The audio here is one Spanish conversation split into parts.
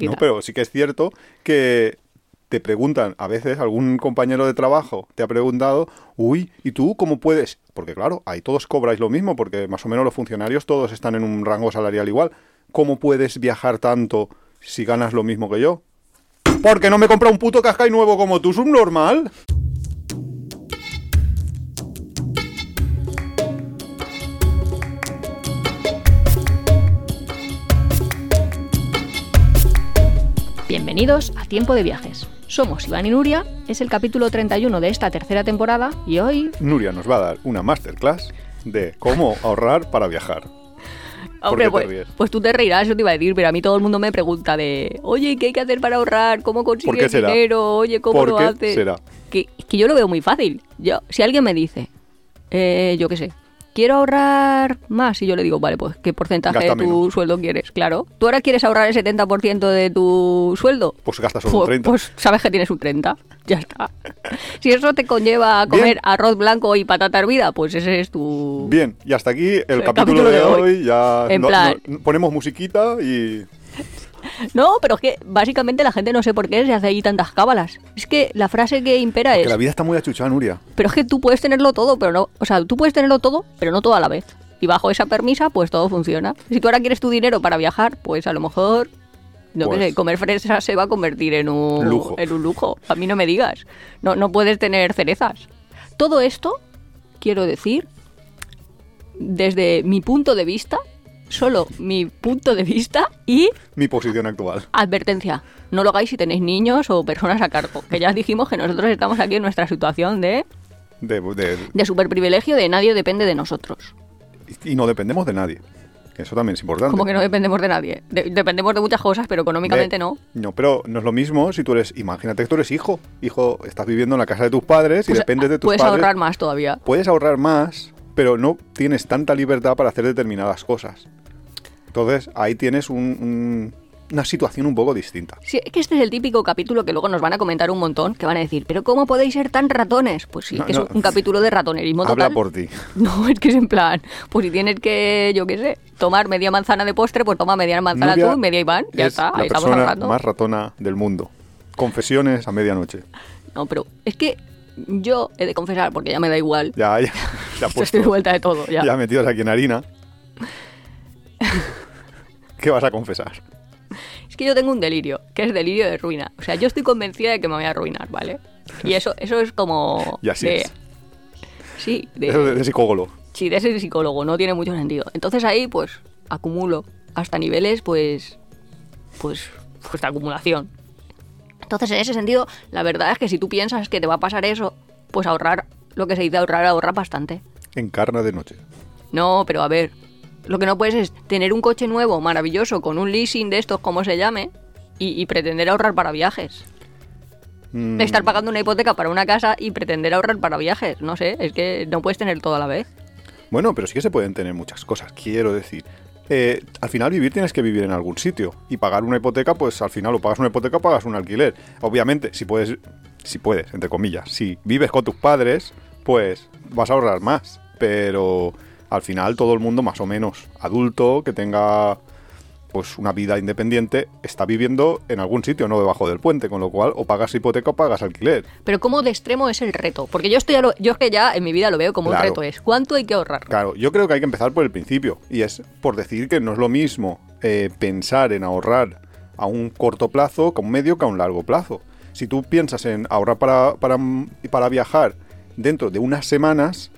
No, pero sí que es cierto que te preguntan, a veces algún compañero de trabajo te ha preguntado, uy, ¿y tú cómo puedes? Porque claro, ahí todos cobráis lo mismo, porque más o menos los funcionarios todos están en un rango salarial igual. ¿Cómo puedes viajar tanto si ganas lo mismo que yo? Porque no me compra un puto cascai nuevo como tú, subnormal. Bienvenidos a Tiempo de Viajes. Somos Iván y Nuria, es el capítulo 31 de esta tercera temporada y hoy... Nuria nos va a dar una masterclass de cómo ahorrar para viajar. Hombre, pues, pues tú te reirás, yo te iba a decir, pero a mí todo el mundo me pregunta de, oye, ¿qué hay que hacer para ahorrar? ¿Cómo ¿Por qué consigues dinero? Oye, ¿cómo ¿Por lo qué haces? será? Que, es que yo lo veo muy fácil. Yo, si alguien me dice, eh, yo qué sé, quiero ahorrar más, y yo le digo, vale, pues, ¿qué porcentaje Gasta de tu menos. sueldo quieres? Claro. ¿Tú ahora quieres ahorrar el 70% de tu sueldo? Pues gasta solo un Pues- 30. Pues sabes que tienes un 30. Ya está. Si eso te conlleva a comer Bien. arroz blanco y patata hervida, pues ese es tu... Bien, y hasta aquí el, El capítulo, capítulo de, de hoy. hoy. Ya En no- plan- no- ponemos musiquita y No, pero es que básicamente la gente no sé por qué se hace ahí tantas cábalas. Es que la frase que impera que es... la vida está muy achuchada, Nuria. Pero es que tú puedes tenerlo todo, pero no... O sea, tú puedes tenerlo todo, pero no todo a la vez. Y bajo esa permisa, pues todo funciona. Si tú ahora quieres tu dinero para viajar, pues a lo mejor... No Pues- sé, comer fresas se va a convertir en un Lujo. En un lujo. A mí no me digas. No, no puedes tener cerezas. Todo esto, quiero decir, desde mi punto de vista, solo mi punto de vista y Mi posición actual. advertencia. No lo hagáis si tenéis niños o personas a cargo. Que ya dijimos que nosotros estamos aquí en nuestra situación de, De- de- de superprivilegio, de nadie depende de nosotros. y no dependemos de nadie. Eso también es importante. Como que no dependemos de nadie. De- dependemos de muchas cosas, pero económicamente De- no. No, pero no es lo mismo si tú eres. Imagínate que tú eres hijo. Hijo, estás viviendo en la casa de tus padres y Pues, dependes de tus puedes padres. ahorrar más todavía. Puedes ahorrar más, pero no tienes tanta libertad para hacer determinadas cosas. Entonces, ahí tienes un- un- una situación un poco distinta. Sí, es que este es el típico capítulo que luego nos van a comentar un montón, que van a decir, pero ¿cómo podéis ser tan ratones? Pues sí, No, que no. es un capítulo de ratonerismo Habla total. por ti. No, es que es en plan, pues si tienes que, yo qué sé, tomar media manzana de postre, pues toma media manzana tú y media Iván, ya es está, la ahí estamos persona hablando. más ratona del mundo. Confesiones a medianoche. No, pero es que yo he de confesar, porque ya me da igual, Ya, ya. ya estoy de vuelta de todo, ya. ya metidos aquí en harina. ¿Qué vas a confesar? Es que yo tengo un delirio, que es delirio de ruina. O sea, yo estoy convencida de que me voy a arruinar, ¿vale? Y eso, eso es como... Y así de- es. Sí, de, Eso de, de psicólogo. sí, de ese psicólogo, no tiene mucho sentido. Entonces ahí, pues, acumulo hasta niveles, pues, pues, pues de acumulación. Entonces, en ese sentido, la verdad es que si tú piensas que te va a pasar eso, pues ahorrar, lo que se dice ahorrar, ahorrar bastante. Encarna de noche. No, pero a ver, lo que no puedes es tener un coche nuevo, maravilloso, con un leasing de estos, como se llame, y, y pretender ahorrar para viajes. Mm, Estar pagando una hipoteca para una casa y pretender ahorrar para viajes. No sé, es que no puedes tener todo a la vez. Bueno, pero sí que se pueden tener muchas cosas, quiero decir. Eh, al final vivir tienes que vivir en algún sitio y pagar una hipoteca, pues al final o pagas una hipoteca o pagas un alquiler. Obviamente, si puedes, si puedes, entre comillas, si vives con tus padres, pues vas a ahorrar más. Pero al final todo el mundo más o menos adulto que tenga pues una vida independiente está viviendo en algún sitio, no debajo del puente, con lo cual o pagas hipoteca o pagas alquiler. Pero ¿cómo de extremo es el reto? Porque yo estoy lo- yo es que ya en mi vida lo veo como Claro. un reto es ¿cuánto hay que ahorrar? Claro, yo creo que hay que empezar por el principio. Y es por decir que no es lo mismo eh, pensar en ahorrar a un corto plazo que a un medio que a un largo plazo. Si tú piensas en ahorrar para, para, para viajar dentro de unas semanas,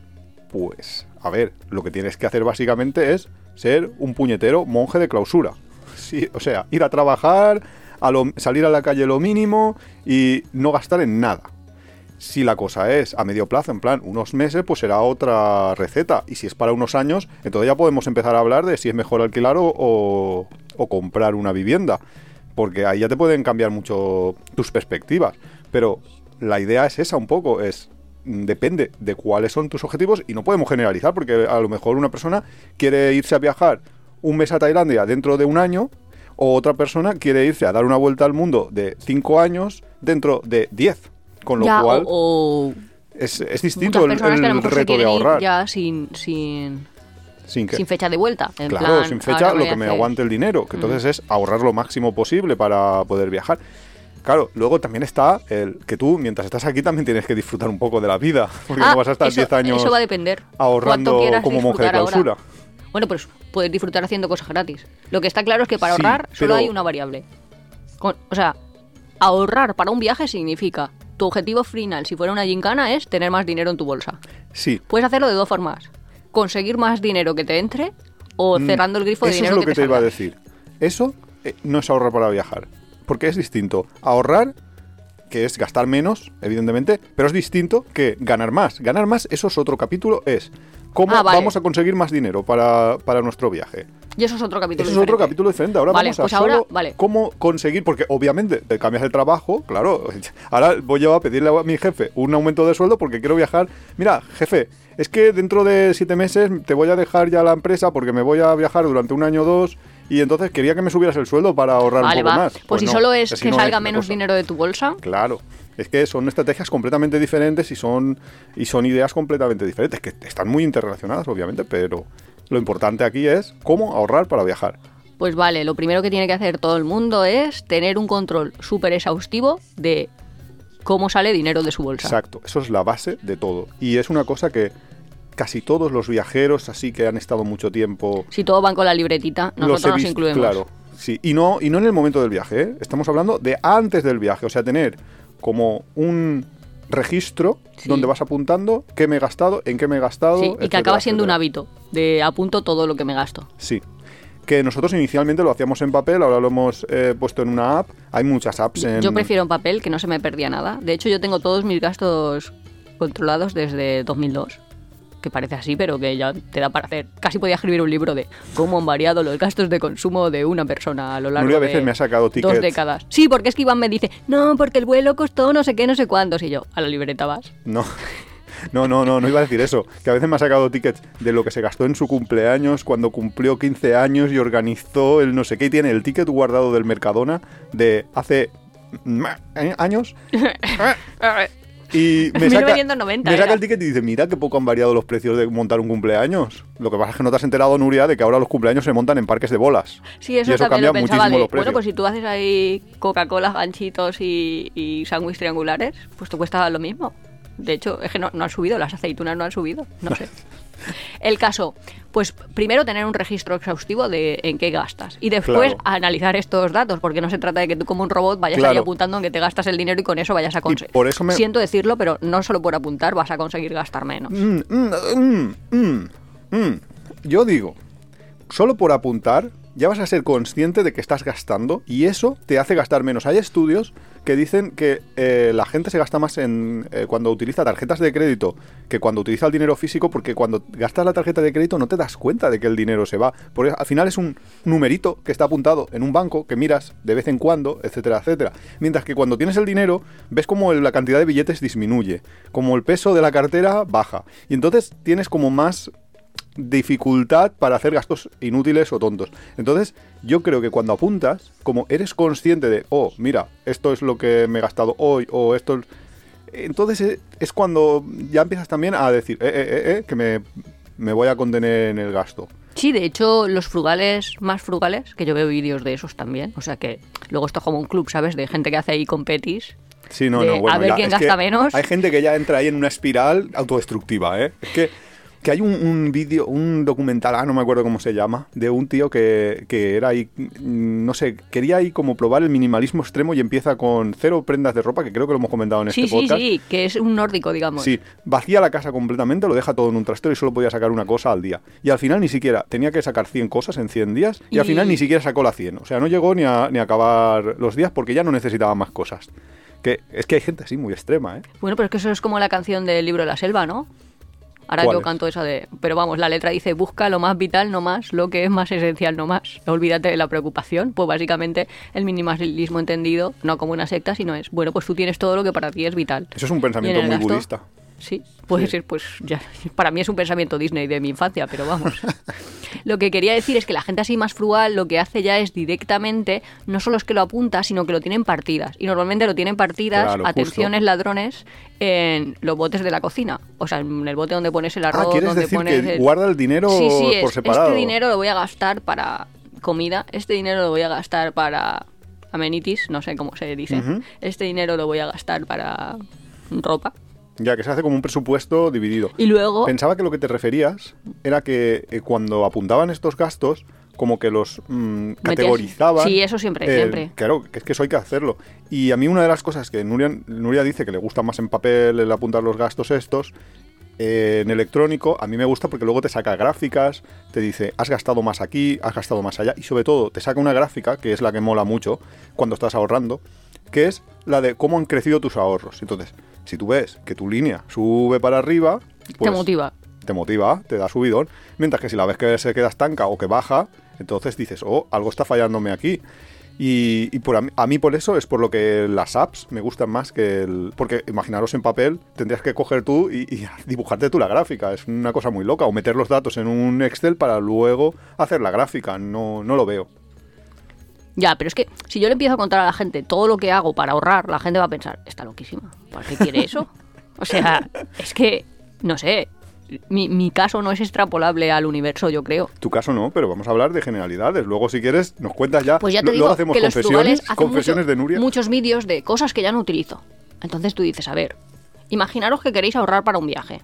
pues, a ver, lo que tienes que hacer básicamente es ser un puñetero monje de clausura. O sea, ir a trabajar, a lo- salir a la calle lo mínimo y no gastar en nada. Si la cosa es a medio plazo, en plan unos meses, pues será otra receta. Y si es para unos años, entonces ya podemos empezar a hablar de si es mejor alquilar o, o- o comprar una vivienda. Porque ahí ya te pueden cambiar mucho tus perspectivas. Pero la idea es esa un poco, es mm, depende de cuáles son tus objetivos y no podemos generalizar porque a lo mejor una persona quiere irse a viajar un mes a Tailandia dentro de un año o otra persona quiere irse a dar una vuelta al mundo de cinco años dentro de 10. Con lo Ya, cual o, o es, es distinto el, reto de ahorrar. ya sin, sin... Sin sin fecha de vuelta. en Claro, plan, sin fecha, lo que me aguante el dinero, que entonces es ahorrar lo máximo posible para poder viajar. Claro, luego también está el que tú, mientras estás aquí, también tienes que disfrutar un poco de la vida, porque Ah, no vas a estar eso- 10 años Eso va a depender. ahorrando como monje de ahora. Bueno, pues puedes disfrutar haciendo cosas gratis. Lo que está claro es que para Sí, ahorrar solo pero- hay una variable. Con- o sea, ahorrar para un viaje significa tu objetivo final, si fuera una gincana, es tener más dinero en tu bolsa. Sí, Puedes hacerlo de dos formas. Conseguir más dinero que te entre o cerrando el grifo de Mm, eso es dinero lo que, te, te iba a decir. Eso eh, no es ahorrar para viajar, porque es distinto. Ahorrar, que es gastar menos, evidentemente, pero es distinto que ganar más. Ganar más, eso es otro capítulo, es cómo Ah, vale. vamos a conseguir más dinero para, para nuestro viaje. Y eso es otro capítulo Eso es otro capítulo diferente. Ahora Vale, vamos a pues ahora, solo vale. cómo conseguir, porque obviamente te cambias de trabajo, claro. Ahora voy yo a pedirle a mi jefe un aumento de sueldo porque quiero viajar. Mira, jefe, es que dentro de siete meses te voy a dejar ya la empresa porque me voy a viajar durante un año o dos y entonces quería que me subieras el sueldo para ahorrar Vale, un poco va. más. Pues, si no, solo es que no salga menos dinero de tu bolsa, Claro. Es que son estrategias completamente diferentes y son, y son ideas completamente diferentes, que están muy interrelacionadas, obviamente, pero lo importante aquí es cómo ahorrar para viajar. Pues vale, lo primero que tiene que hacer todo el mundo es tener un control súper exhaustivo de cómo sale dinero de su bolsa. Exacto, eso es la base de todo. Y es una cosa que casi todos los viajeros, así que han estado mucho tiempo, Si todos van con la libretita, nosotros nos incluimos. claro. Sí, y no, y no en el momento del viaje, ¿eh? estamos hablando de antes del viaje, o sea, tener como un registro Sí. donde vas apuntando qué me he gastado, en qué me he gastado. Sí, y que acaba siendo un hábito de apunto todo lo que me gasto. Sí. Que nosotros inicialmente lo hacíamos en papel, ahora lo hemos eh, puesto en una app. Hay muchas apps en... Yo prefiero en papel, que no se me perdía nada. De hecho, yo tengo todos mis gastos controlados desde 2002. Que parece así, pero que ya te da para hacer. Casi podía escribir un libro de cómo han variado los gastos de consumo de una persona a lo largo Nuria a de veces me ha sacado dos décadas. Sí, porque es que Iván me dice, no, porque el vuelo costó no sé qué, no sé cuántos. Y yo, a la libreta vas. No. No, no, no, no iba a decir eso. Que a veces me ha sacado tickets de lo que se gastó en su cumpleaños cuando cumplió 15 años y organizó el no sé qué. Y tiene el ticket guardado del Mercadona de hace mm, años. Y me saca, 1990 me saca era. el ticket y dice, mira qué poco han variado los precios de montar un cumpleaños. Lo que pasa es que no te has enterado, Nuria, de que ahora los cumpleaños se montan en parques de bolas. Sí, eso, y eso cambia lo pensaba muchísimo de, los precios. bueno, pues si tú haces ahí Coca-Cola, ganchitos y, y sándwiches triangulares, pues te cuesta lo mismo. De hecho, es que no, no han subido, las aceitunas no han subido, no sé. El caso, pues primero tener un registro exhaustivo de en qué gastas y después Claro. analizar estos datos, porque no se trata de que tú como un robot vayas ahí apuntando en que te gastas el dinero y con eso vayas a conseguir. por eso me- Siento decirlo, pero no solo por apuntar vas a conseguir gastar menos. Mm, mm, mm. Yo digo, solo por apuntar ya vas a ser consciente de que estás gastando y eso te hace gastar menos. Hay estudios que dicen que eh, la gente se gasta más en eh, cuando utiliza tarjetas de crédito que cuando utiliza el dinero físico porque cuando gastas la tarjeta de crédito no te das cuenta de que el dinero se va. Porque al final es un numerito que está apuntado en un banco que miras de vez en cuando, etcétera, etcétera. Mientras que cuando tienes el dinero ves como la cantidad de billetes disminuye, como el peso de la cartera baja. Y entonces tienes como más dificultad para hacer gastos inútiles o tontos. Entonces, yo creo que cuando apuntas, como eres consciente de, oh, mira, esto es lo que me he gastado hoy, o esto es... Entonces eh, es cuando ya empiezas también a decir, eh, eh, eh, eh, que me, me voy a contener en el gasto. Sí, de hecho, los frugales más frugales, que yo veo vídeos de esos también, o sea que luego esto es como un club, ¿sabes? De gente que hace ahí competis. Sí, no, de no, bueno, a ver ya, quién gasta menos. Hay gente que ya entra ahí en una espiral autodestructiva, ¿eh? Es que, que hay un, un vídeo, un documental, ah, no me acuerdo cómo se llama, de un tío que, que era ahí, mm, no sé, quería ahí como probar el minimalismo extremo y empieza con cero prendas de ropa, que creo que lo hemos comentado en Sí, este sí, podcast. sí, que es un nórdico, digamos. Sí, vacía la casa completamente, lo deja todo en un trastero y solo podía sacar una cosa al día. Y al final ni siquiera tenía que sacar 100 cosas en 100 días y, al final ni siquiera sacó las 100. O sea, no llegó ni a, ni a acabar los días porque ya no necesitaba más cosas. Que es que hay gente así muy extrema, ¿eh? Bueno, pero es que eso es como la canción del libro de la selva, ¿no? Ahora ¿Cuál yo es? canto esa de... Pero vamos, la letra dice, busca lo más vital, no más, lo que es más esencial, no más. Olvídate de la preocupación. Pues básicamente el minimalismo entendido, no como una secta, sino es, bueno, pues tú tienes todo lo que para ti es vital. Eso es un pensamiento muy gasto, budista. Sí, puede ser, pues ya. Para mí es un pensamiento Disney de mi infancia, pero vamos. Lo que quería decir es que la gente así más frugal lo que hace ya es directamente, no solo es que lo apunta, sino que lo tienen partidas. Y normalmente lo tienen partidas, Claro, justo. atenciones ladrones, en los botes de la cocina. O sea, en el bote donde pones el Ah, arroz, ¿quieres donde decir pones que el- guarda el dinero Sí, sí, por es, separado? este dinero lo voy a gastar para comida, este dinero lo voy a gastar para amenities, no sé cómo se dice. Este dinero lo voy a gastar para ropa. Ya que se hace como un presupuesto dividido. Y luego... Pensaba que lo que te referías era que eh, cuando apuntaban estos gastos, como que los mm, Metías- categorizaban. Sí, eso siempre, eh, siempre. Claro, que es que eso hay que hacerlo. Y a mí una de las cosas que Nuria, Nuria dice que le gusta más en papel el apuntar los gastos estos, eh, en electrónico, a mí me gusta porque luego te saca gráficas, te dice, has gastado más aquí, has gastado más allá, y sobre todo te saca una gráfica, que es la que mola mucho cuando estás ahorrando, que es la de cómo han crecido tus ahorros. Entonces, si tú ves que tu línea sube para arriba, pues te motiva. te motiva, te da subidón, mientras que si la ves que se queda estanca o que baja, entonces dices, oh, algo está fallándome aquí. Y, y por a, mí, a mí por eso es por lo que las apps me gustan más que el... Porque imaginaros en papel, tendrías que coger tú y, y dibujarte tú la gráfica. Es una cosa muy loca. O meter los datos en un Excel para luego hacer la gráfica. No, no lo veo. Ya, pero es que si yo le empiezo a contar a la gente todo lo que hago para ahorrar, la gente va a pensar, está loquísima. ¿Para qué quiere eso? O sea, es que, no sé, mi, mi caso no es extrapolable al universo, yo creo. Tu caso no, pero vamos a hablar de generalidades. Luego, si quieres, nos cuentas ya. Pues ya te Lo- digo luego hacemos que los confesiones, hacen confesiones mucho- de Nuria. muchos vídeos de cosas que ya no utilizo. Entonces tú dices, a ver, imaginaros que queréis ahorrar para un viaje.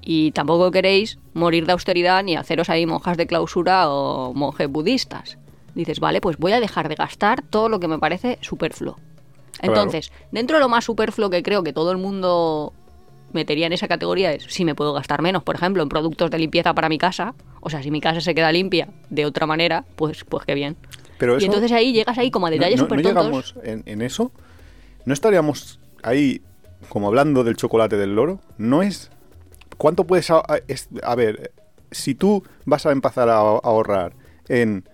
Y tampoco queréis morir de austeridad ni haceros ahí monjas de clausura o monjes budistas. Dices, vale, pues voy a dejar de gastar todo lo que me parece superfluo. Claro. Entonces, dentro de lo más superfluo que creo que todo el mundo metería en esa categoría es si me puedo gastar menos, por ejemplo, en productos de limpieza para mi casa. O sea, si mi casa se queda limpia de otra manera, pues, pues qué bien. Pero Y eso- entonces ahí llegas ahí como a detalles no, no, súper no llegamos en, en eso. ¿No estaríamos ahí como hablando del chocolate del loro? ¿No es... ¿Cuánto puedes... A, a- es- a ver, si tú vas a empezar a, a ahorrar en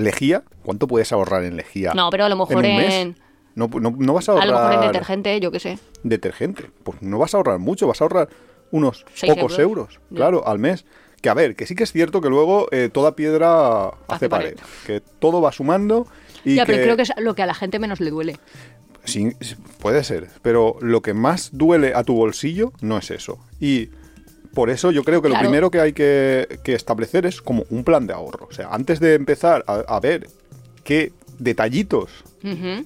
lejía, ¿cuánto puedes ahorrar en lejía? No, pero a lo mejor un mes? en- No, no, no vas a A ahorrar... lo mejor en detergente, yo qué sé. detergente. Pues no vas a ahorrar mucho, vas a ahorrar unos pocos euros. claro, al mes. Que a ver, que sí que es cierto que luego eh, toda piedra hace, Hace pared. pared. Que todo va sumando y ya, que... pero creo que es lo que a la gente menos le duele. Sí, puede ser, pero lo que más duele a tu bolsillo no es eso. Y por eso yo creo que lo primero que hay que, que establecer es como un plan de ahorro. O sea, antes de empezar a, a ver qué detallitos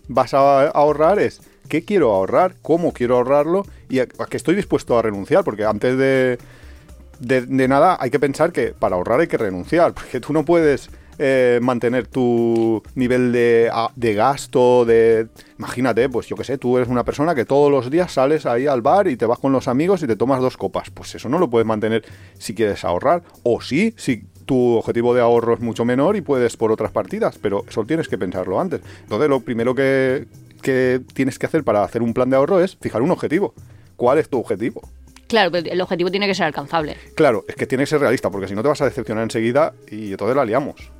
vas a ahorrar es qué quiero ahorrar, cómo quiero ahorrarlo y a, a qué estoy dispuesto a renunciar, porque antes de, de, de nada hay que pensar que para ahorrar hay que renunciar, porque tú no puedes eh, mantener tu nivel de, de gasto, de... Imagínate, pues yo qué sé, tú eres una persona que todos los días sales ahí al bar y te vas con los amigos y te tomas dos copas. Pues eso no lo puedes mantener si quieres ahorrar. O sí, si tu objetivo de ahorro es mucho menor y puedes por otras partidas, pero eso tienes que pensarlo antes. Entonces lo primero que, que tienes que hacer para hacer un plan de ahorro es fijar un objetivo. ¿Cuál es tu objetivo? Claro, pero el objetivo tiene que ser alcanzable. Claro, es que tiene que ser realista, porque si no te vas a decepcionar enseguida y entonces la liamos.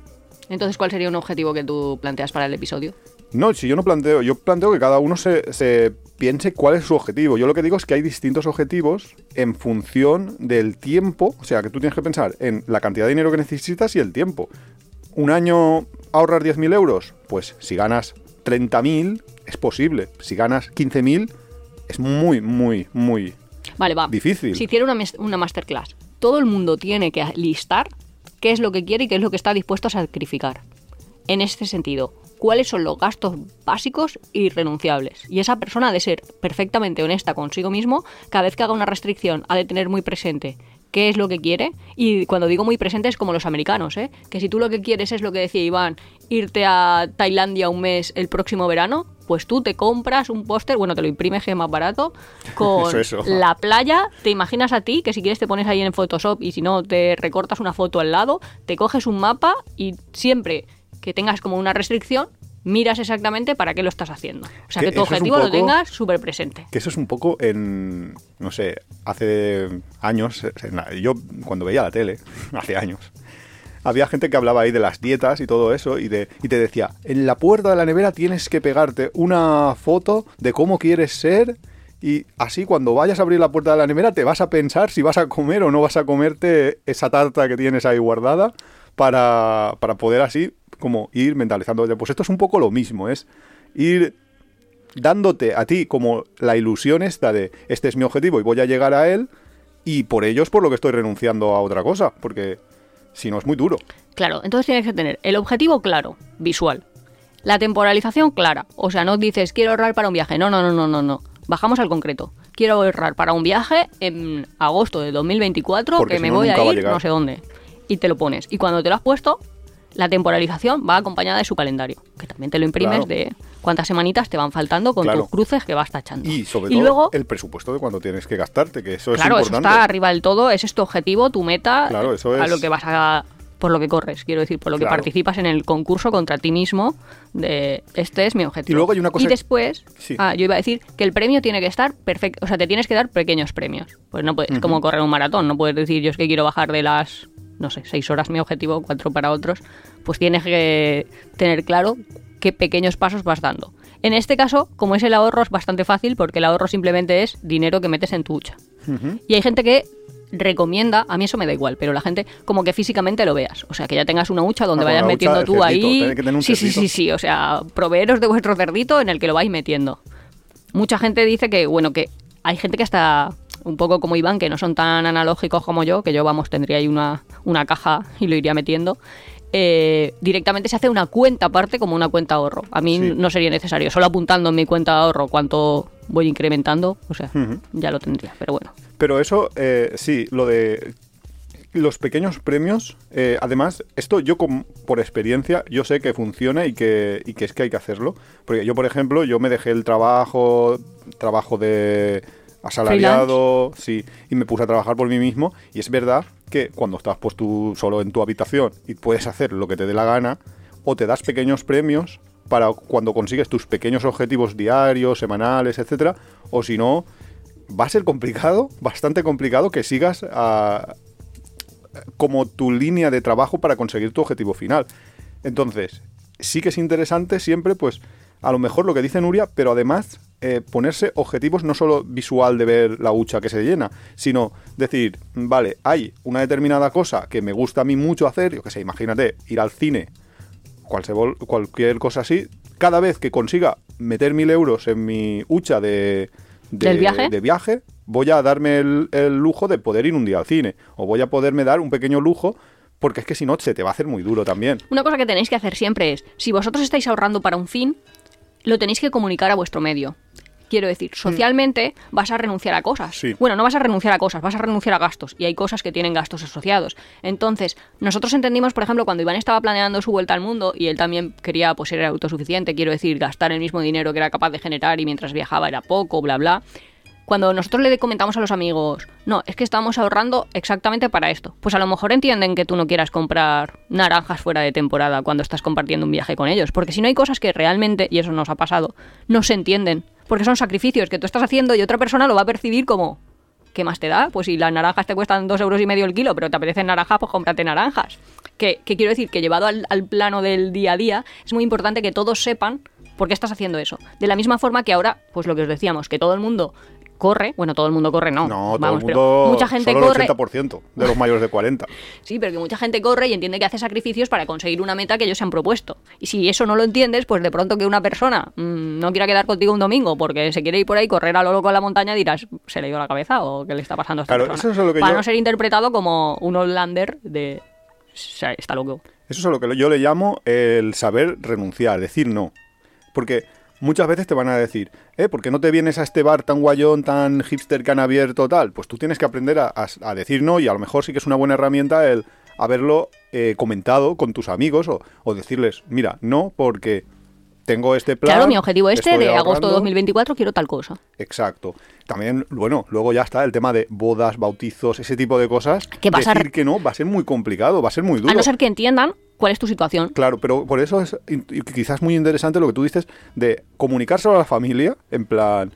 Entonces, ¿cuál sería un objetivo que tú planteas para el episodio? No, si yo no planteo, yo planteo que cada uno se, se piense cuál es su objetivo. Yo lo que digo es que hay distintos objetivos en función del tiempo, o sea, que tú tienes que pensar en la cantidad de dinero que necesitas y el tiempo. Un año ahorrar 10.000 euros, pues si ganas 30.000 es posible. Si ganas 15.000 es muy, muy, muy Vale, va. difícil. Si hiciera una, una masterclass, todo el mundo tiene que listar qué es lo que quiere y qué es lo que está dispuesto a sacrificar. En este sentido, cuáles son los gastos básicos irrenunciables. Y esa persona ha de ser perfectamente honesta consigo mismo, cada vez que haga una restricción ha de tener muy presente qué es lo que quiere. Y cuando digo muy presente es como los americanos, ¿eh? Que si tú lo que quieres es lo que decía Iván, irte a Tailandia un mes el próximo verano, pues tú te compras un póster, bueno, te lo imprimes que es más barato, con Eso, eso. la playa, te imaginas a ti, que si quieres te pones ahí en Photoshop y si no te recortas una foto al lado, te coges un mapa y siempre que tengas como una restricción, miras exactamente para qué lo estás haciendo. O sea, Que que, tu objetivo lo tengas súper presente. Que eso es un poco en, no sé, hace años, la- yo cuando veía la tele, hace años, había gente que hablaba ahí de las dietas y todo eso y, de, y te decía, en la puerta de la nevera tienes que pegarte una foto de cómo quieres ser Y así cuando vayas a abrir la puerta de la nevera te vas a pensar si vas a comer o no vas a comerte esa tarta que tienes ahí guardada para, para poder así como ir mentalizando. Pues esto es un poco lo mismo, es ir dándote a ti como la ilusión esta de este es mi objetivo y voy a llegar a él y por ello es por lo que estoy renunciando a otra cosa, porque si no es muy duro. Claro, entonces tienes que tener el objetivo claro, visual. La temporalización clara, o sea, no dices quiero ahorrar para un viaje, no, no, no, no, no, no. Bajamos al concreto. Quiero ahorrar para un viaje en agosto de 2024 Porque que si me no, voy a ir no sé dónde. Y te lo pones. Y cuando te lo has puesto, la temporalización va acompañada de su calendario, que también te lo imprimes Claro. de cuántas semanitas te van faltando con Claro. tus cruces que vas tachando. Y sobre todo luego, el presupuesto de cuando tienes que gastarte, que eso claro, es eso importante. está arriba del todo, ese es tu objetivo, tu meta, Claro, eso a es- lo que vas a por lo que corres, quiero decir, por lo que participas en el concurso contra ti mismo de este es mi objetivo. Y luego hay una cosa Y después, Sí. ah, yo iba a decir que el premio tiene que estar perfecto, o sea, te tienes que dar pequeños premios. Pues no puedes, es como correr un maratón, no puedes decir yo es que quiero bajar de las no sé, seis horas mi objetivo, cuatro para otros, pues tienes que tener claro qué pequeños pasos vas dando. En este caso, como es el ahorro, es bastante fácil porque el ahorro simplemente es dinero que metes en tu hucha. Y hay gente que recomienda, a mí eso me da igual, pero la gente como que físicamente lo veas. O sea, que ya tengas una hucha donde Ah, vayas hucha metiendo tú cerdito, ahí. que sí, sí, sí, sí. O sea, proveeros de vuestro cerdito en el que lo vais metiendo. Mucha gente dice que, bueno, que hay gente que está un poco como Iván, que no son tan analógicos como yo, que yo, vamos, tendría ahí una, una caja y lo iría metiendo. eh, directamente se hace una cuenta aparte como una cuenta ahorro. A mí Sí. no sería necesario, solo apuntando en mi cuenta de ahorro cuánto voy incrementando, o sea, ya lo tendría, pero bueno. Pero eso, eh, sí, lo de los pequeños premios, eh, además, esto yo com- por experiencia, yo sé que funciona y que, y que es que hay que hacerlo. Porque yo, por ejemplo, yo me dejé el trabajo, trabajo de asalariado, sí, y me puse a trabajar por mí mismo. Y es verdad que cuando estás pues tú solo en tu habitación y puedes hacer lo que te dé la gana, o te das pequeños premios para cuando consigues tus pequeños objetivos diarios, semanales, etcétera, o si no, va a ser complicado, bastante complicado que sigas a- como tu línea de trabajo para conseguir tu objetivo final. Entonces, sí que es interesante siempre, pues, a lo mejor lo que dice Nuria, pero además eh, ponerse objetivos no solo visual de ver la hucha que se llena, sino decir, vale, hay una determinada cosa que me gusta a mí mucho hacer, yo que sé, imagínate, ir al cine, cualquier cosa así, cada vez que consiga meter mil euros en mi hucha de, de- ¿Del viaje? de viaje, voy a darme el, el lujo de poder ir un día al cine. O voy a poderme dar un pequeño lujo, porque es que si no se te va a hacer muy duro también. Una cosa que tenéis que hacer siempre es, si vosotros estáis ahorrando para un fin, lo tenéis que comunicar a vuestro medio. Quiero decir, socialmente vas a renunciar a cosas. Sí. Bueno, no vas a renunciar a cosas, vas a renunciar a gastos. Y hay cosas que tienen gastos asociados. Entonces, nosotros entendimos, por ejemplo, cuando Iván estaba planeando su vuelta al mundo y él también quería pues, ser autosuficiente, quiero decir, gastar el mismo dinero que era capaz de generar y mientras viajaba era poco, bla, bla. Cuando nosotros le comentamos a los amigos, no, es que estamos ahorrando exactamente para esto, pues a lo mejor entienden que tú no quieras comprar naranjas fuera de temporada cuando estás compartiendo un viaje con ellos, porque si no hay cosas que realmente, y eso nos ha pasado, no se entienden, porque son sacrificios que tú estás haciendo y otra persona lo va a percibir como, ¿qué más te da? Pues si las naranjas te cuestan dos euros y medio el kilo, pero te apetecen naranjas, pues cómprate naranjas. Que, que quiero decir que llevado al, al plano del día a día, es muy importante que todos sepan por qué estás haciendo eso. De la misma forma que ahora, pues lo que os decíamos, que todo el mundo corre, bueno, todo el mundo corre, no, No, todo vamos, el pero mundo, mucha gente solo corre, el 80% de los mayores de 40. sí, pero que mucha gente corre y entiende que hace sacrificios para conseguir una meta que ellos se han propuesto. Y si eso no lo entiendes, pues de pronto que una persona mm, no quiera quedar contigo un domingo porque se quiere ir por ahí correr a lo loco en la montaña, dirás, ¿se le dio la cabeza o qué le está pasando a esta Claro, persona? eso es lo que para yo- no ser interpretado como un Outlander de... O sea, está loco. Eso es a lo que yo le llamo el saber renunciar, decir no. Porque muchas veces te van a decir, ¿eh? ¿Por qué no te vienes a este bar tan guayón, tan hipster que abierto tal? Pues tú tienes que aprender a, a- a decir no y a lo mejor sí que es una buena herramienta el haberlo eh, comentado con tus amigos o, o decirles, mira, no, porque tengo este plan. Claro, mi objetivo este de agosto de ahorrando". 2024 quiero tal cosa. Exacto. También, bueno, luego ya está el tema de bodas, bautizos, ese tipo de cosas. Que vas a Decir re- que no va a ser muy complicado, va a ser muy duro. A no ser que entiendan cuál es tu situación. Claro, pero por eso es quizás muy interesante lo que tú dices de comunicárselo a la familia, en plan,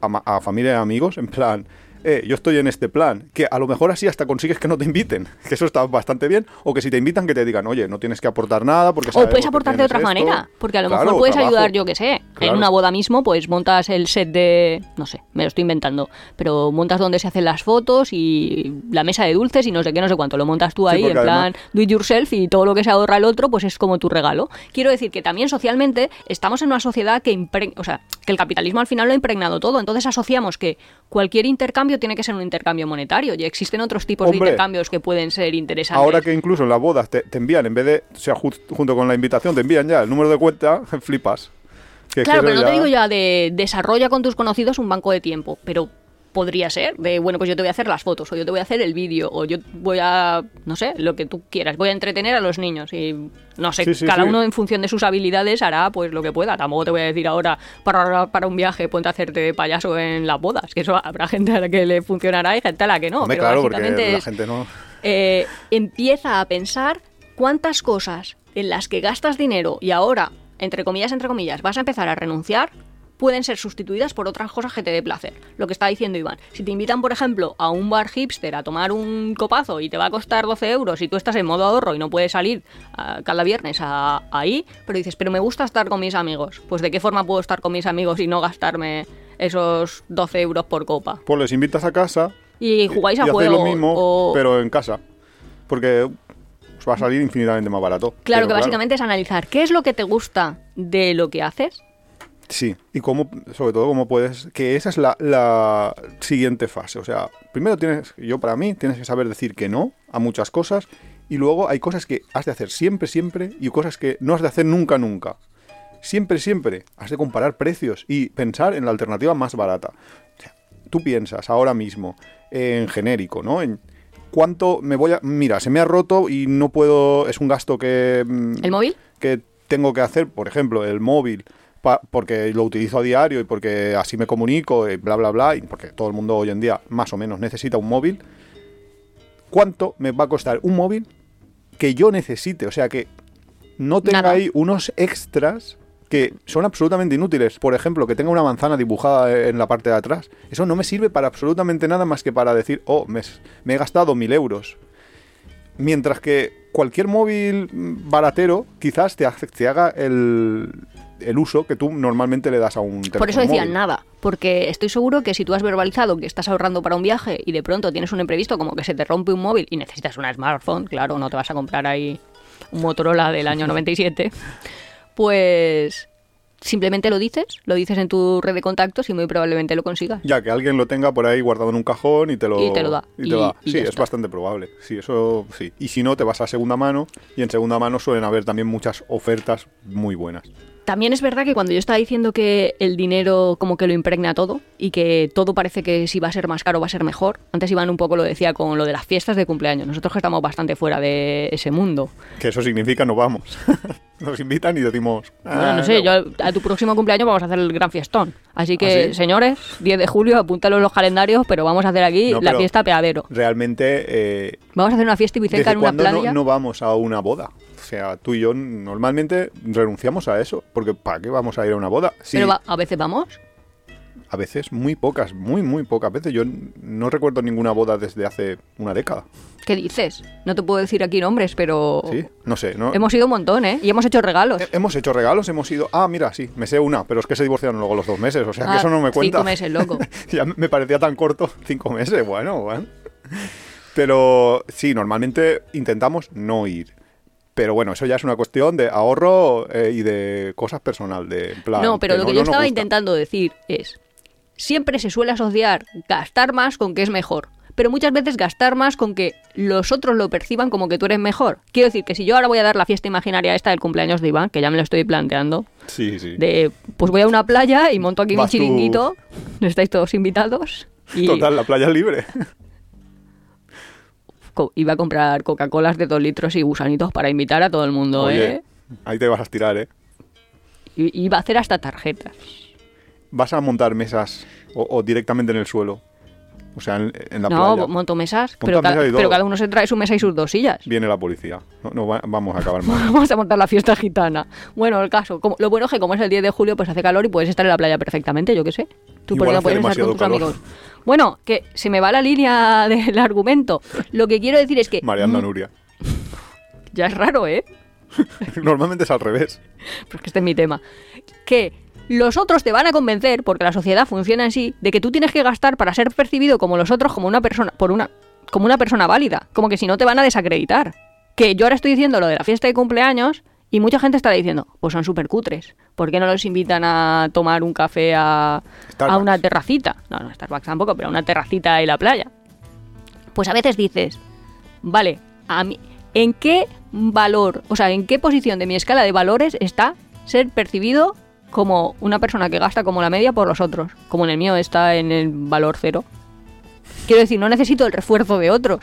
a, a familia y amigos, en plan, eh, yo estoy en este plan, que a lo mejor así hasta consigues que no te inviten, que eso está bastante bien, o que si te invitan que te digan, oye, no tienes que aportar nada porque O puedes aportar de otra esto". manera, porque a lo Claro, mejor puedes trabajo. ayudar, yo que sé, en una boda mismo, pues montas el set de, no sé, me lo estoy inventando, pero montas donde se hacen las fotos y la mesa de dulces y no sé qué, no sé cuánto, lo montas tú Sí, ahí en porque plan además- do it yourself y todo lo que se ahorra el otro, pues es como tu regalo. Quiero decir que también socialmente estamos en una sociedad que impre- o sea, que el capitalismo al final lo ha impregnado todo, entonces asociamos que cualquier intercambio tiene que ser un intercambio monetario y existen otros tipos de intercambios que pueden ser interesantes. Ahora que incluso en las bodas te, te envían, en vez de, o sea, ju- junto con la invitación, te envían ya el número de cuenta, flipas. Que Claro, pero no te digo ya de desarrolla con tus conocidos un banco de tiempo, pero podría ser de, bueno, pues yo te voy a hacer las fotos, o yo te voy a hacer el vídeo, o yo voy a, no sé, lo que tú quieras, voy a entretener a los niños y, no sé, Sí, sí, cada sí. uno en función de sus habilidades hará pues lo que pueda. Tampoco te voy a decir ahora, para, para un viaje, ponte a hacerte payaso en las bodas, que eso habrá gente a la que le funcionará y gente a la que no. Hombre, pero claro, porque la gente no... eh, empieza a pensar cuántas cosas en las que gastas dinero y ahora, entre comillas, entre comillas, vas a empezar a renunciar, pueden ser sustituidas por otras cosas que te dé placer. Lo que está diciendo Iván. Si te invitan, por ejemplo, a un bar hipster a tomar un copazo y te va a costar 12 euros y tú estás en modo ahorro y no puedes salir ah, cada viernes a- ahí, pero dices, pero me gusta estar con mis amigos. Pues de qué forma puedo estar con mis amigos y no gastarme esos 12 euros por copa. Pues les invitas a casa Y jugáis y a hacéis juego. lo mismo, o- pero en casa. Porque os va a salir infinitamente más barato. Claro que básicamente es analizar qué es lo que te gusta de lo que haces. Sí, y cómo, sobre todo, cómo puedes. Que esa es la, la siguiente fase. O sea, primero tienes, yo para mí, tienes que saber decir que no a muchas cosas. Y luego hay cosas que has de hacer siempre, siempre. Y cosas que no has de hacer nunca, nunca. Siempre, siempre. Has de comparar precios y pensar en la alternativa más barata. O sea, tú piensas ahora mismo en genérico, ¿no? En cuánto me voy a. Mira, se me ha roto y no puedo. Es un gasto que. mm, ¿El móvil? que tengo que hacer, por ejemplo, el móvil, porque lo utilizo a diario y porque así me comunico, y bla, bla, bla, y porque todo el mundo hoy en día más o menos necesita un móvil, ¿cuánto me va a costar un móvil que yo necesite? O sea, que no tenga Nada. ahí unos extras que son absolutamente inútiles. Por ejemplo, que tenga una manzana dibujada en la parte de atrás. Eso no me sirve para absolutamente nada más que para decir, oh, me, me he gastado mil euros. Mientras que cualquier móvil mm, baratero quizás te haga el, el uso que tú normalmente le das a un teléfono Por eso decían móvil. nada, porque estoy seguro que si tú has verbalizado que estás ahorrando para un viaje y de pronto tienes un imprevisto como que se te rompe un móvil y necesitas una smartphone, claro, no te vas a comprar ahí un Motorola del año 97, pues simplemente lo dices, lo dices en tu red de contactos y muy probablemente lo consigas. Ya que alguien lo tenga por ahí guardado en un cajón y te lo, Y te lo da. y te Y- da. y sí, es está. bastante probable. Sí, eso sí. Y si no, te vas a segunda mano y en segunda mano suelen haber también muchas ofertas muy buenas. También es verdad que cuando yo estaba diciendo que el dinero como que lo impregna todo y que todo parece que si va a ser más caro va a ser mejor, antes Iván un poco lo decía con lo de las fiestas de cumpleaños. Nosotros que estamos bastante fuera de ese mundo. Que eso significa no vamos. Nos invitan y decimos... "Ah, no sé, no". yo a tu próximo cumpleaños vamos a hacer el gran fiestón. Así que, ¿Ah, sí? señores, 10 de julio, apúntalo en los calendarios, pero vamos a hacer aquí No, la fiesta peadero. Realmente... eh, Vamos a hacer una fiesta ibicenca ¿Desde en una cuándo no, playa. no vamos a una boda? O sea, tú y yo normalmente renunciamos a eso. Porque ¿para qué vamos a ir a una boda? Sí, Pero va- a veces vamos. a veces muy pocas, muy, muy pocas veces. Yo no recuerdo ninguna boda desde hace una década. ¿Qué dices? No te puedo decir aquí nombres, pero ¿Sí? No sé, ¿no? Hemos ido un montón, ¿eh? Y hemos hecho regalos. He- Hemos hecho regalos, hemos ido... Ah, mira, sí, me sé una, pero es que se divorciaron luego los dos meses, o sea que Ah, eso no me cuenta. Cinco meses, loco. ya me parecía tan corto, cinco meses, bueno, bueno. Pero sí, normalmente intentamos no ir. Pero bueno, eso ya es una cuestión de ahorro eh, y de cosas personal, de plan... No, pero lo que yo estaba intentando decir es, siempre se suele asociar gastar más con que es mejor, pero muchas veces gastar más con que los otros lo perciban como que tú eres mejor. Quiero decir que si yo ahora voy a dar la fiesta imaginaria esta del cumpleaños de Iván, que ya me lo estoy planteando, Sí, sí. de pues voy a una playa y monto aquí mi tú- chiringuito, estáis todos invitados y Total, la playa es libre. co- iba a comprar Coca-Colas de dos litros y gusanitos para invitar a todo el mundo, Oye, ¿eh? ahí te vas a estirar, ¿eh? Iba a hacer hasta tarjetas. Vas a montar mesas o, o directamente en el suelo. O sea, en, en la no, playa. monto mesas, Montas pero, ca- pero cada uno se trae su mesa y sus dos sillas. Viene la policía. No, no va- vamos a acabar mal. Vamos a montar la fiesta gitana. Bueno, el caso, como, lo bueno es que como es el 10 de julio, pues hace calor y puedes estar en la playa perfectamente, yo qué sé. ¿Tú Igual por no hace puedes estar con tus calor. amigos? Bueno, que se me va la línea del argumento. Lo que quiero decir es que... Mareando Nuria. Ya es raro, ¿eh? Normalmente es al revés. Pero es que este es mi tema. Que los otros te van a convencer, porque la sociedad funciona así, de que tú tienes que gastar para ser percibido como los otros, como una persona, por una, como una persona válida. Como que si no te van a desacreditar. Que yo ahora estoy diciendo lo de la fiesta de cumpleaños y mucha gente estará diciendo, pues son súper cutres. ¿Por qué no los invitan a tomar un café a, a una terracita? No, no, Starbucks tampoco, pero a una terracita en la playa. Pues a veces dices, vale, a mí, ¿en qué valor, o sea, en qué posición de mi escala de valores está ser percibido como una persona que gasta como la media por los otros? Como en el mío está en el valor cero. Quiero decir, no necesito el refuerzo de otros.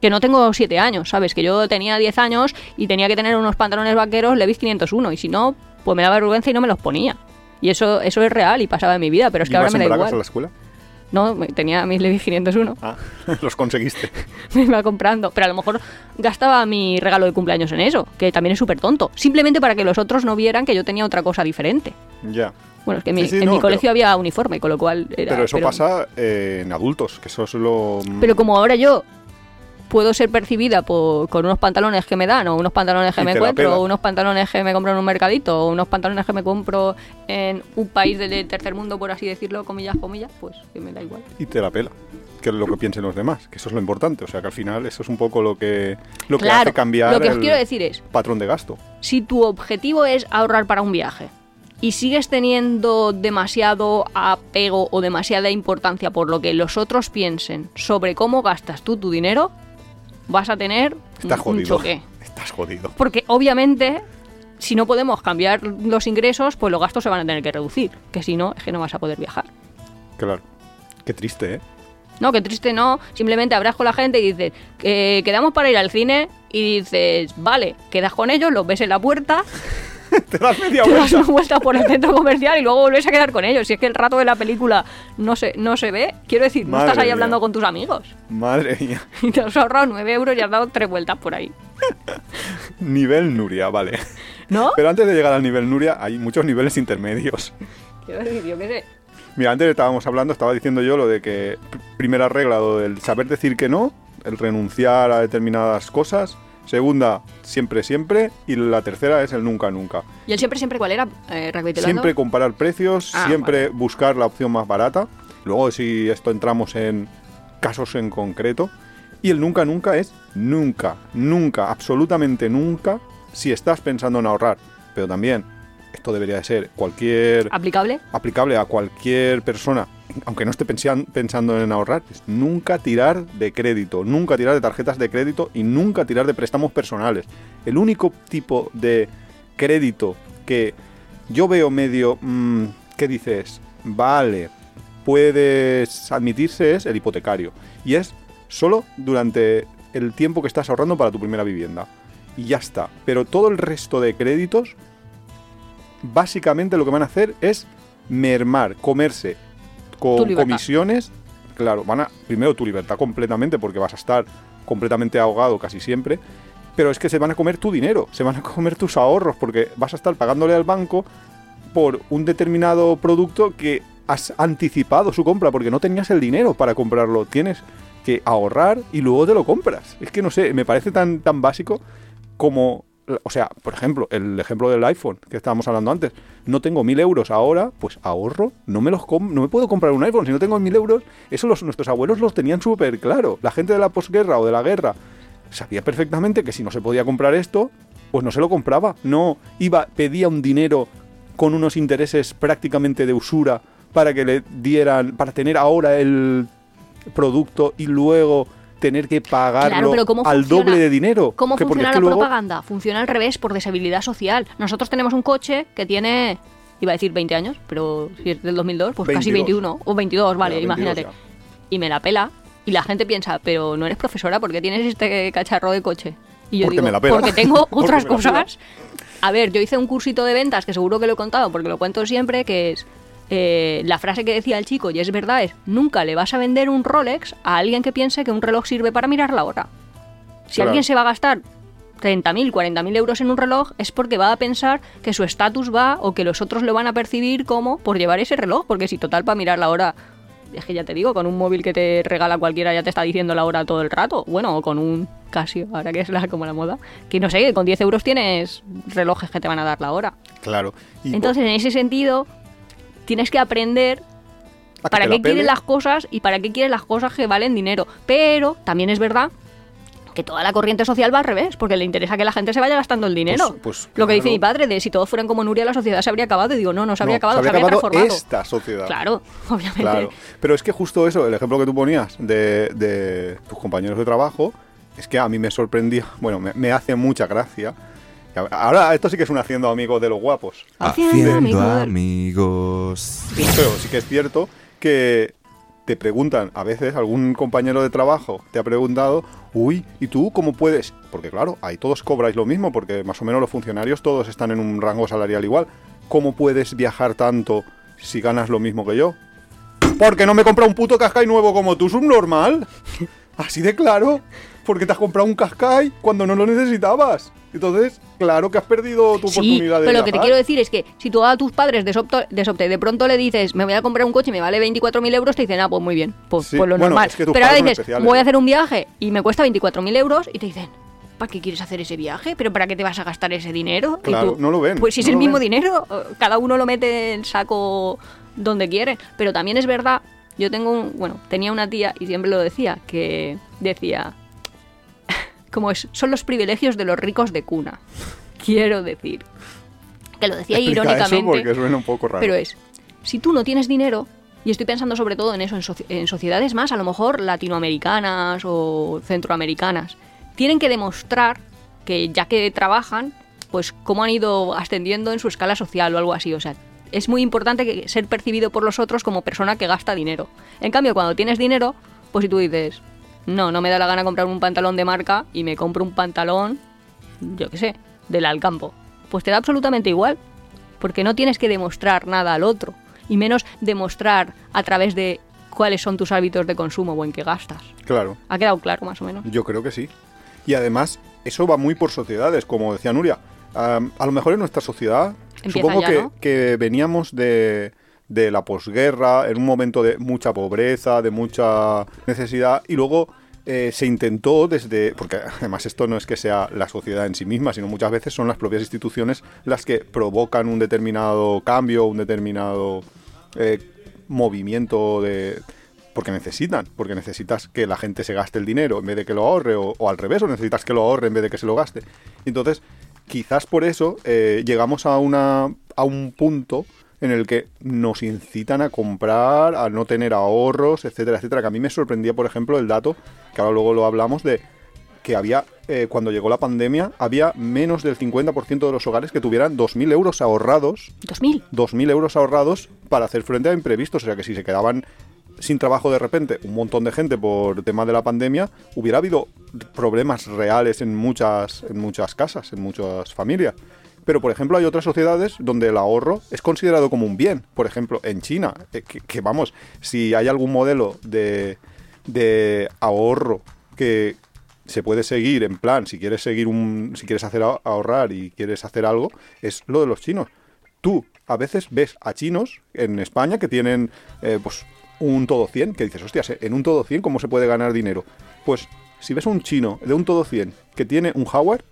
Que no tengo 7 años, ¿sabes? Que yo tenía 10 años y tenía que tener unos pantalones vaqueros Levi's 501 y si no, pues me daba vergüenza y no me los ponía. Y eso, eso es real y pasaba en mi vida, pero es que ahora ¿Ibas me da a la escuela? No, me- tenía mis Levi's 501. Ah, los conseguiste. me iba comprando. Pero a lo mejor gastaba mi regalo de cumpleaños en eso, que también es súper tonto. Simplemente para que los otros no vieran que yo tenía otra cosa diferente. Ya. Bueno, es que en mi, Sí, sí, en no, mi pero- colegio había uniforme, con lo cual era... Pero eso pasa eh, en adultos, que eso es lo... Pero como ahora yo puedo ser percibida por, con unos pantalones que me dan, o unos pantalones que Y me encuentro, o unos pantalones que me compro en un mercadito, o unos pantalones que me compro en un país del tercer mundo, por así decirlo, comillas, comillas, pues que me da igual. y te la pela. Que es lo que piensen los demás, que eso es lo importante. O sea, que al final eso es un poco lo que, lo que claro, hace cambiar lo que os el quiero decir es, patrón de gasto. si tu objetivo es ahorrar para un viaje y sigues teniendo demasiado apego o demasiada importancia por lo que los otros piensen sobre cómo gastas tú tu dinero, vas a tener Estás un, choque. Estás jodido. Porque obviamente, si no podemos cambiar los ingresos, pues los gastos se van a tener que reducir. Que si no, es que no vas a poder viajar. Claro. Qué triste, ¿eh? No, qué triste no. Simplemente hablas con la gente y dices, que quedamos para ir al cine. Y dices, vale, quedas con ellos, los ves en la puerta, te das media te das una vuelta por el centro comercial y luego vuelves a quedar con ellos. Si es que el rato de la película no se, no se ve, quiero decir, no estás ahí mía. hablando con tus amigos. Madre mía. Y te has ahorrado 9 euros y has dado tres vueltas por ahí. Nivel Nuria, vale. ¿No? Pero antes de llegar al nivel Nuria, hay muchos niveles intermedios. Quiero decir, yo qué sé. Mira, antes estábamos hablando, estaba diciendo yo lo de que pr- primera regla, lo del saber decir que no, el renunciar a determinadas cosas. Segunda, siempre, siempre. Y la tercera es el nunca, nunca. ¿Y el siempre, siempre cuál era? Eh. Siempre comparar precios, Ah, siempre buscar la opción más barata. Luego, si esto entramos en casos en concreto. Y el nunca, nunca es nunca, nunca, absolutamente nunca, si estás pensando en ahorrar. Pero también, esto debería de ser cualquier ¿Aplicable? aplicable a cualquier persona, aunque no esté pensando en ahorrar, es nunca tirar de crédito, nunca tirar de tarjetas de crédito y nunca tirar de préstamos personales. El único tipo de crédito que yo veo medio, mm, ¿qué dices? Vale, puedes admitirse es el hipotecario. Y es solo durante el tiempo que estás ahorrando para tu primera vivienda. Y ya está. Pero todo el resto de créditos básicamente lo que van a hacer es mermar, comerse con comisiones. Claro, van a primero tu libertad completamente porque vas a estar completamente ahogado casi siempre. Pero es que se van a comer tu dinero, se van a comer tus ahorros porque vas a estar pagándole al banco por un determinado producto que has anticipado su compra porque no tenías el dinero para comprarlo. Tienes que ahorrar y luego te lo compras. Es que no sé, me parece tan, tan básico como, o sea, por ejemplo, el ejemplo del iPhone que estábamos hablando antes. No tengo mil euros ahora, pues ahorro, no me los no me puedo comprar un iPhone si no tengo mil euros. Eso los, nuestros abuelos los tenían súper claro. La gente de la posguerra o de la guerra sabía perfectamente que si no se podía comprar esto, pues no se lo compraba. No iba, pedía un dinero con unos intereses prácticamente de usura para que le dieran, para tener ahora el producto y luego tener que pagarlo Claro, ¿cómo al funciona? doble de dinero. ¿Cómo Que funciona es la luego- propaganda? Funciona al revés, por deshabilidad social. Nosotros tenemos un coche que tiene, iba a decir 20 años, pero si es del 2002, pues casi 22. 21 o 22, vale, Ya, 22 imagínate. ya. Y me la pela. Y la gente piensa, pero no eres profesora, ¿por qué tienes este cacharro de coche? Y yo Porque digo, me la pela. porque tengo otras cosas. A ver, yo hice un cursito de ventas que seguro que lo he contado porque lo cuento siempre, que es eh, la frase que decía el chico, y es verdad, es nunca le vas a vender un Rolex a alguien que piense que un reloj sirve para mirar la hora. Si Claro. alguien se va a gastar 30.000, 40.000 euros en un reloj es porque va a pensar que su estatus va o que los otros lo van a percibir como por llevar ese reloj, porque si total para mirar la hora, es que ya te digo, con un móvil que te regala cualquiera ya te está diciendo la hora todo el rato, bueno, o con un Casio, ahora que es la, como la moda, que no sé, con 10 euros tienes relojes que te van a dar la hora. Claro. Y Entonces, en ese sentido, tienes que aprender que para qué quieres las cosas y para qué quieres las cosas que valen dinero. Pero también es verdad que toda la corriente social va al revés, porque le interesa que la gente se vaya gastando el dinero. pues, Lo que dice mi padre, de si todos fueran como Nuria, la sociedad se habría acabado. Y digo, no, no se habría No, acabado, se habría acabado transformado. esta sociedad. Claro, obviamente. Claro. Pero es que justo eso, el ejemplo que tú ponías de, de tus compañeros de trabajo, es que a mí me sorprendía, bueno, me, me hace mucha gracia. Ahora, esto sí que es un haciendo amigos de los guapos. Haciendo amigos. amigos. Pero sí que es cierto que te preguntan, a veces algún compañero de trabajo te ha preguntado, uy, ¿y tú cómo puedes? Porque claro, ahí todos cobráis lo mismo, porque más o menos los funcionarios todos están en un rango salarial igual. ¿Cómo puedes viajar tanto si ganas lo mismo que yo? Porque no me he comprado un puto Cascai nuevo como tú, subnormal. Así de claro. Porque te has comprado un Cascai cuando no lo necesitabas. Entonces, claro que has perdido tu Sí, oportunidad de pero lo que te quiero decir es que si tú a tus padres de sopte de pronto le dices, me voy a comprar un coche y me vale 24.000 euros, te dicen, ah, pues muy bien, pues, Sí, pues lo bueno, normal. es que tus pero ahora dices, voy a hacer un viaje y me cuesta 24.000 euros y te dicen, ¿para qué quieres hacer ese viaje? ¿Pero para qué te vas a gastar ese dinero? No lo ven, Pues si es el mismo ven. dinero, eh, cada uno lo mete en saco donde quiere. Pero también es verdad, yo tengo un, bueno, tenía una tía y siempre lo decía, que decía, como es, son los privilegios de los ricos de cuna. Quiero decir. Que lo decía Explica irónicamente. Eso porque suena un poco raro. Pero es, si tú no tienes dinero, y estoy pensando sobre todo en eso, en, soci- en sociedades más, a lo mejor latinoamericanas o centroamericanas, tienen que demostrar que ya que trabajan, pues cómo han ido ascendiendo en su escala social o algo así. O sea, es muy importante que ser percibido por los otros como persona que gasta dinero. En cambio, cuando tienes dinero, pues si tú dices, no, no me da la gana comprar un pantalón de marca y me compro un pantalón, yo qué sé, del Alcampo, pues te da absolutamente igual, porque no tienes que demostrar nada al otro, y menos demostrar a través de cuáles son tus hábitos de consumo o en qué gastas. Claro, ¿Ha quedado claro más o menos? yo creo que sí. Y además, eso va muy por sociedades, como decía Nuria. A lo mejor en nuestra sociedad, Empieza supongo ya, que, ¿no? que veníamos de, de la posguerra, en un momento de mucha pobreza, de mucha necesidad, y luego eh, se intentó desde, porque además esto no es que sea la sociedad en sí misma, sino muchas veces son las propias instituciones las que provocan un determinado cambio, un determinado eh, movimiento de... Porque necesitan, porque necesitas que la gente se gaste el dinero en vez de que lo ahorre, o, al revés, o necesitas que lo ahorre en vez de que se lo gaste. Entonces, quizás por eso eh, llegamos a, una, a un punto en el que nos incitan a comprar, a no tener ahorros, etcétera, etcétera. Que a mí me sorprendía, por ejemplo, el dato, que ahora luego lo hablamos, de que había, eh, cuando llegó la pandemia, había menos del 50% de los hogares que tuvieran 2.000 euros ahorrados 2000. 2.000 euros ahorrados para hacer frente a imprevistos. O sea que si se quedaban sin trabajo de repente un montón de gente por tema de la pandemia, hubiera habido problemas reales en muchas, en muchas casas, en muchas familias. Pero, por ejemplo, hay otras sociedades donde el ahorro es considerado como un bien. Por ejemplo, en China, eh, que, vamos, si hay algún modelo de, de ahorro que se puede seguir en plan, si quieres seguir un, si quieres hacer a- ahorrar y quieres hacer algo, es lo de los chinos. Tú a veces ves a chinos en España que tienen eh, pues un todo 100, que dices, hostias, en un todo 100 ¿cómo se puede ganar dinero? Pues si ves un chino de un todo 100 que tiene un Howard,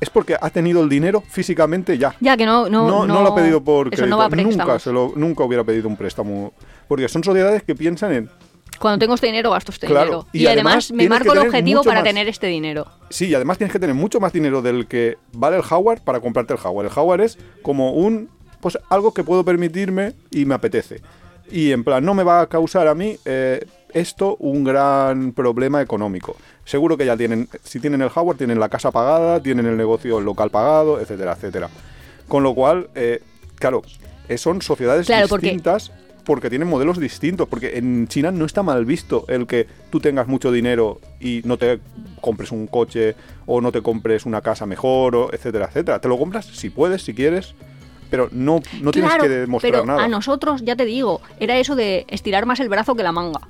es porque ha tenido el dinero físicamente ya. Ya que no, no, No, no lo ha pedido por no va a nunca, se lo- nunca hubiera pedido un préstamo. Porque son sociedades que piensan en, Cuando tengo este dinero, gasto este Claro, dinero. y Y, además, además me marco el objetivo para más. tener este dinero. Sí, y además tienes que tener mucho más dinero del que vale el Howard para comprarte el Howard. El Howard es como un pues algo que puedo permitirme y me apetece. Y en plan, no me va a causar a mí eh, esto un gran problema económico. Seguro que ya tienen, si tienen el Howard, tienen la casa pagada, tienen el negocio local pagado, etcétera, etcétera. Con lo cual, eh, claro, eh, son sociedades Claro, distintas porque tienen modelos distintos. Porque en China no está mal visto el que tú tengas mucho dinero y no te compres un coche o no te compres una casa mejor, o etcétera, etcétera. Te lo compras si puedes, si quieres, pero no, no tienes que demostrar pero nada. a nosotros, ya te digo, era eso de estirar más el brazo que la manga.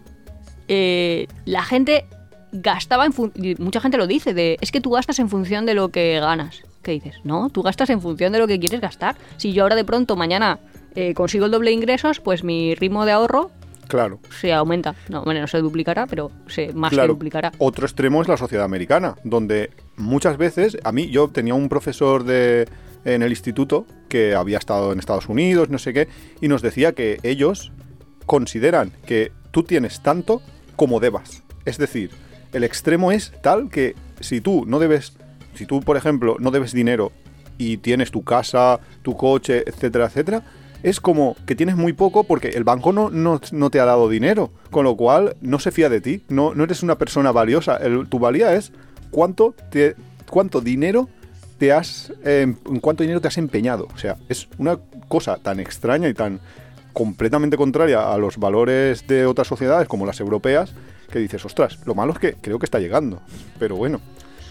Eh, la gente gastaba en mucha gente lo dice, de es que tú gastas en función de lo que ganas. ¿Qué dices? No, tú gastas en función de lo que quieres gastar. Si yo ahora de pronto mañana eh, consigo el doble de ingresos, pues mi ritmo de ahorro Claro. se aumenta. No, bueno, no se duplicará, pero se más que Claro. duplicará. Otro extremo es la sociedad americana, donde muchas veces, a mí, yo tenía un profesor de, en el instituto que había estado en Estados Unidos, no sé qué, y nos decía que ellos consideran que tú tienes tanto como debas. Es decir, el extremo es tal que si tú no debes, si tú, por ejemplo, no debes dinero y tienes tu casa, tu coche, etcétera, etcétera, es como que tienes muy poco porque el banco no, no, no te ha dado dinero, con lo cual no se fía de ti, no, no eres una persona valiosa. Tu valía es cuánto, te, cuánto dinero te has, eh, cuánto dinero te has empeñado. O sea, es una cosa tan extraña y tan completamente contraria a los valores de otras sociedades como las europeas que dices, ostras, lo malo es que creo que está llegando. Pero bueno,